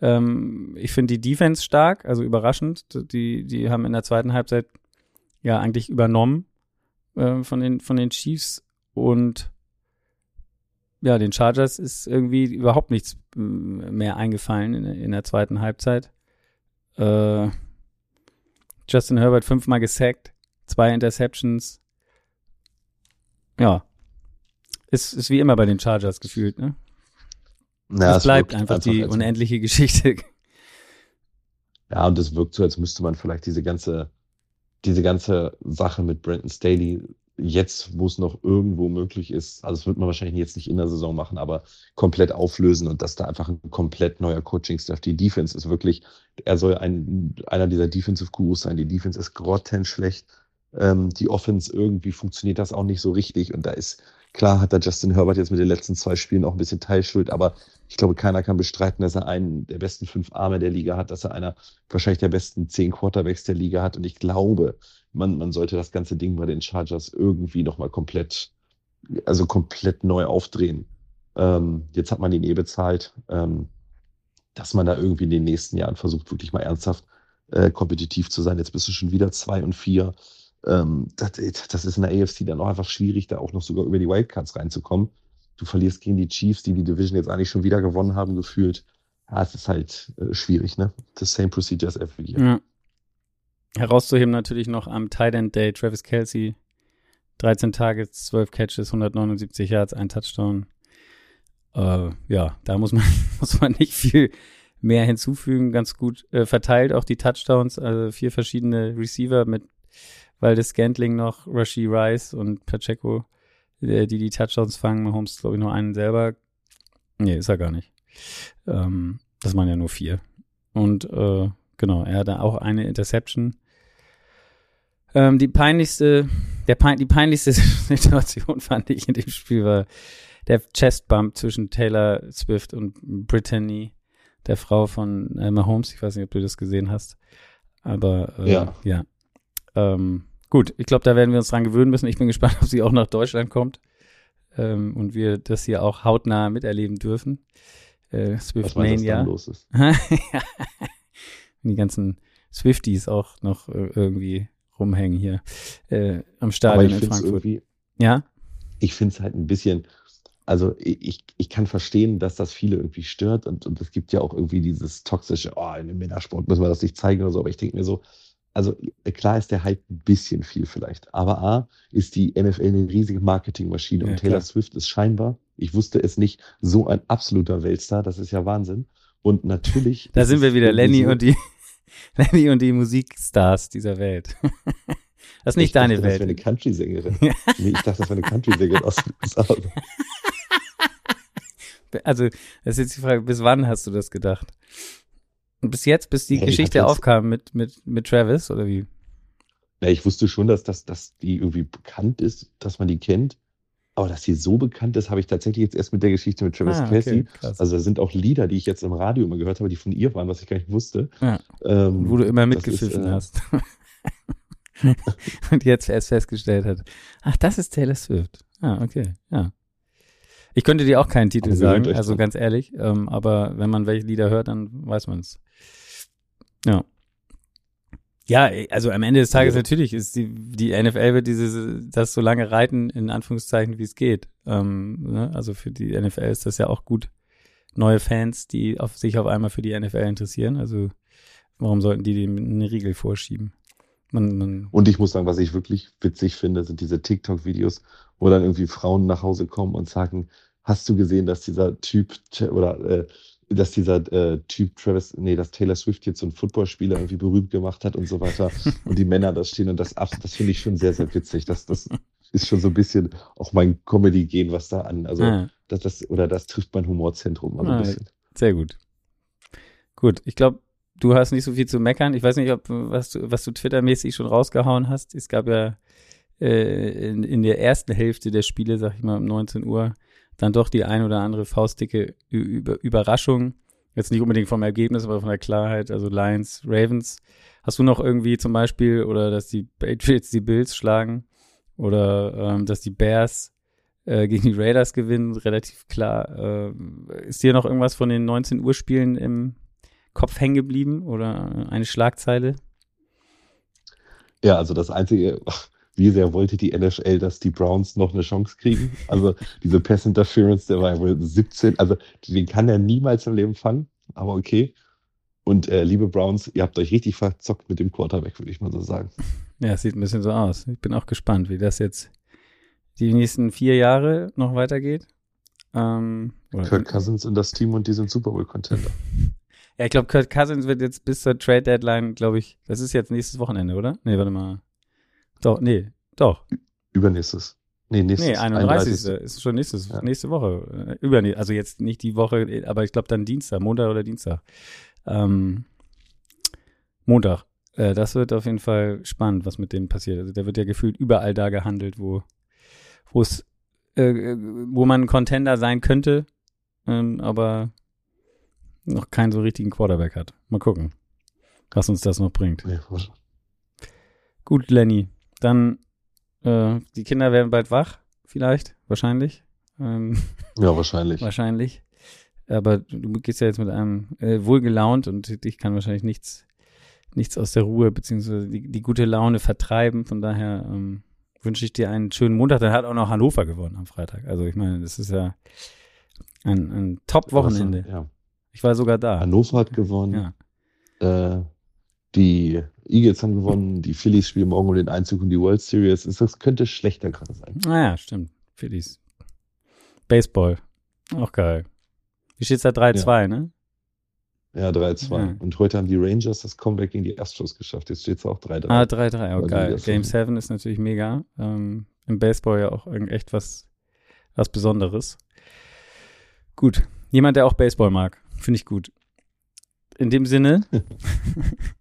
Ähm, ich finde die Defense stark, also überraschend. Die, die haben in der zweiten Halbzeit ja eigentlich übernommen äh, von, den, von den Chiefs und ja, den Chargers ist irgendwie überhaupt nichts mehr eingefallen in, in der zweiten Halbzeit. Äh, Justin Herbert fünfmal gesackt, zwei Interceptions. Ja. Ist, ist wie immer bei den Chargers gefühlt, ne? Ja, es bleibt einfach, einfach die unendliche Geschichte. Ja, und es wirkt so, als müsste man vielleicht diese ganze, diese ganze Sache mit Brandon Staley jetzt, wo es noch irgendwo möglich ist, also das wird man wahrscheinlich jetzt nicht in der Saison machen, aber komplett auflösen und dass da einfach ein komplett neuer Coaching-Staff. Die Defense ist wirklich, er soll ein, einer dieser Defensive Gurus sein. Die Defense ist grottenschlecht. Ähm, die Offense irgendwie funktioniert das auch nicht so richtig und da ist, klar hat da Justin Herbert jetzt mit den letzten zwei Spielen auch ein bisschen Teilschuld, aber ich glaube, keiner kann bestreiten, dass er einen der besten fünf Arme der Liga hat, dass er einer wahrscheinlich der besten zehn Quarterbacks der Liga hat und ich glaube, man, man sollte das ganze Ding bei den Chargers irgendwie nochmal komplett, also komplett neu aufdrehen. Ähm, jetzt hat man ihn eh bezahlt, ähm, dass man da irgendwie in den nächsten Jahren versucht, wirklich mal ernsthaft äh, kompetitiv zu sein. Jetzt bist du schon wieder zwei und vier. Ähm, das, ist in der AFC dann auch einfach schwierig, da auch noch sogar über die Wildcards reinzukommen. Du verlierst gegen die Chiefs, die die Division jetzt eigentlich schon wieder gewonnen haben, gefühlt. Ja, es ist halt äh, schwierig, ne? The same procedure as every year. Ja. Herauszuheben natürlich noch am Tight End Day Travis Kelsey. 13 Targets, 12 Catches, 179 Yards, ein Touchdown. Äh, ja, da muss man, muss man nicht viel mehr hinzufügen. Ganz gut äh, verteilt auch die Touchdowns, also vier verschiedene Receiver mit Waldes Scantling noch, Rashi Rice und Pacheco, äh, die die Touchdowns fangen. Mahomes, glaube ich, nur einen selber. Nee, ist er gar nicht. Ähm, das waren ja nur vier. Und äh, genau, er hatte auch eine Interception. Ähm, die peinlichste, der pein, die peinlichste Situation fand ich in dem Spiel war der Chestbump zwischen Taylor Swift und Brittany, der Frau von äh, Mahomes. Ich weiß nicht, ob du das gesehen hast. Aber äh, ja. ja. Ähm, gut, ich glaube, da werden wir uns dran gewöhnen müssen. Ich bin gespannt, ob sie auch nach Deutschland kommt ähm, und wir das hier auch hautnah miterleben dürfen. Äh, Swift Mania. los ist. die ganzen Swifties auch noch äh, irgendwie rumhängen hier äh, am Stadion in Frankfurt. Ja? Ich finde es halt ein bisschen, also ich, ich kann verstehen, dass das viele irgendwie stört und, und es gibt ja auch irgendwie dieses toxische, oh, in dem Männersport müssen wir das nicht zeigen oder so, aber ich denke mir so, also klar ist der Hype ein bisschen viel vielleicht, aber A, ist die NFL eine riesige Marketingmaschine ja, und Taylor klar. Swift ist scheinbar, ich wusste es nicht, so ein absoluter Weltstar, das ist ja Wahnsinn. Und natürlich. Da sind wir wieder, Lenny so, und die Lenny und die Musikstars dieser Welt. Das ist nicht ich deine dachte, Welt. Das wäre eine Country-Sängerin. nee, ich dachte, das wäre eine Country-Sängerin aus den USA. Also, das ist jetzt die Frage, bis wann hast du das gedacht? Und bis jetzt, bis die ja, Geschichte aufkam mit, mit, mit Travis, oder wie? Ja, ich wusste schon, dass, dass, dass die irgendwie bekannt ist, dass man die kennt. Aber dass sie so bekannt ist, habe ich tatsächlich jetzt erst mit der Geschichte mit Travis ah. Okay, also da sind auch Lieder, die ich jetzt im Radio immer gehört habe, die von ihr waren, was ich gar nicht wusste. Ja. Ähm, Wo du immer mitgepfiffen ist, äh, hast. Und jetzt erst festgestellt hat, ach, das ist Taylor Swift. Ah, okay, ja. Ich könnte dir auch keinen Titel sagen, also ganz ehrlich. Ähm, aber wenn man welche Lieder hört, dann weiß man es. Ja. Ja, also am Ende des Tages ja. natürlich ist die, die NFL wird diese, das so lange reiten, in Anführungszeichen, wie es geht. Ähm, ne? Also für die NFL ist das ja auch gut. Neue Fans, die auf, sich auf einmal für die NFL interessieren. Also warum sollten die dem eine Riegel vorschieben? Man, man und ich muss sagen, was ich wirklich witzig finde, sind diese TikTok-Videos, wo dann irgendwie Frauen nach Hause kommen und sagen, hast du gesehen, dass dieser Typ oder äh, dass dieser äh, Typ Travis, nee, dass Taylor Swift jetzt so einen Footballspieler irgendwie berühmt gemacht hat und so weiter und die Männer da stehen und das das finde ich schon sehr, sehr witzig. Das, das ist schon so ein bisschen auch mein Comedy-Gehen, was da an, also ah. das, das, oder das trifft mein Humorzentrum mal so ein ah, bisschen. Sehr gut. Gut, ich glaube, du hast nicht so viel zu meckern. Ich weiß nicht, ob was du, was du Twitter-mäßig schon rausgehauen hast. Es gab ja äh, in, in der ersten Hälfte der Spiele, sag ich mal, um 19 Uhr, dann doch die ein oder andere faustdicke Über Überraschung. Jetzt nicht unbedingt vom Ergebnis, aber von der Klarheit. Also Lions, Ravens. Hast du noch irgendwie zum Beispiel, oder dass die Patriots die Bills schlagen oder ähm, dass die Bears äh, gegen die Raiders gewinnen, relativ klar. Äh, ist dir noch irgendwas von den 19 Uhr Spielen im Kopf hängen geblieben oder eine Schlagzeile? Ja, also das Einzige, wie sehr wollte die NHL, dass die Browns noch eine Chance kriegen? Also diese Pass Interference, der war ja wohl 17, also den kann er niemals im Leben fangen, aber okay. Und äh, liebe Browns, ihr habt euch richtig verzockt mit dem Quarterback, würde ich mal so sagen. Ja, es sieht ein bisschen so aus. Ich bin auch gespannt, wie das jetzt die nächsten vier Jahre noch weitergeht. Ähm, Kirk Cousins in das Team und die sind Super Bowl-Contender. Ja, ich glaube, Kirk Cousins wird jetzt bis zur Trade Deadline, glaube ich, das ist jetzt nächstes Wochenende, oder? Nee, warte mal. Doch, nee, doch. Übernächstes. Nee, nächstes. Nee, 31. 31. ist schon nächstes, ja. nächste Woche. Äh, Übernächst, also jetzt nicht die Woche, aber ich glaube dann Dienstag, Montag oder Dienstag. Ähm, Montag. Äh, das wird auf jeden Fall spannend, was mit dem passiert. Also der wird ja gefühlt überall da gehandelt, wo wo es äh, wo man ein Contender sein könnte, ähm, aber noch keinen so richtigen Quarterback hat. Mal gucken, was uns das noch bringt. Ja, Gut, Lenny. Dann äh, die Kinder werden bald wach, vielleicht, wahrscheinlich. Ähm, ja, wahrscheinlich. wahrscheinlich. Aber du gehst ja jetzt mit einem äh, wohlgelaunt und ich kann wahrscheinlich nichts, nichts aus der Ruhe beziehungsweise die, die gute Laune vertreiben. Von daher ähm, wünsche ich dir einen schönen Montag. Dann hat auch noch Hannover gewonnen am Freitag. Also ich meine, das ist ja ein, ein Top-Wochenende. Ja. Ich war sogar da. Hannover hat gewonnen. Ja. Äh, die Eagles haben gewonnen. Die Phillies spielen morgen um den Einzug in die World Series. Das könnte schlechter gerade sein. Naja, stimmt. Phillies. Baseball. Auch geil. Wie steht's da? 3-2, ja. ne? Ja, 3-2. Ja. Und heute haben die Rangers das Comeback gegen die Astros geschafft. Jetzt steht es auch 3-3. Ah, 3-3, oh geil. Game 7 ist natürlich mega. Ähm, Im Baseball ja auch echt was, was Besonderes. Gut. Jemand, der auch Baseball mag. Finde ich gut. In dem Sinne,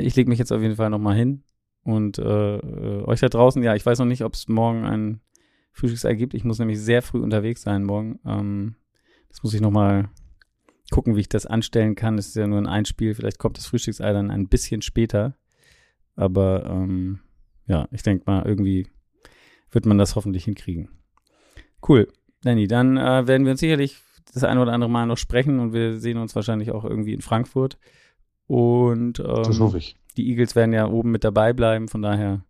ich lege mich jetzt auf jeden Fall nochmal hin. Und äh, äh, euch da draußen, ja, ich weiß noch nicht, ob es morgen ein Frühstücksei gibt. Ich muss nämlich sehr früh unterwegs sein morgen. Ähm, das muss ich nochmal gucken, wie ich das anstellen kann. Es ist ja nur ein Einspiel. Vielleicht kommt das Frühstücksei dann ein bisschen später. Aber ähm, ja, ich denke mal, irgendwie wird man das hoffentlich hinkriegen. Cool. Danny, dann äh, werden wir uns sicherlich das ein oder andere Mal noch sprechen und wir sehen uns wahrscheinlich auch irgendwie in Frankfurt. Und ähm, das hoffe ich. die Eagles werden ja oben mit dabei bleiben, von daher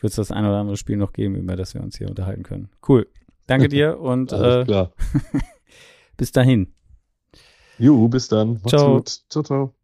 wird es das ein oder andere Spiel noch geben, über das wir uns hier unterhalten können. Cool. Danke dir und äh, bis dahin. Juhu, bis dann. Macht's ciao. gut. Ciao, ciao.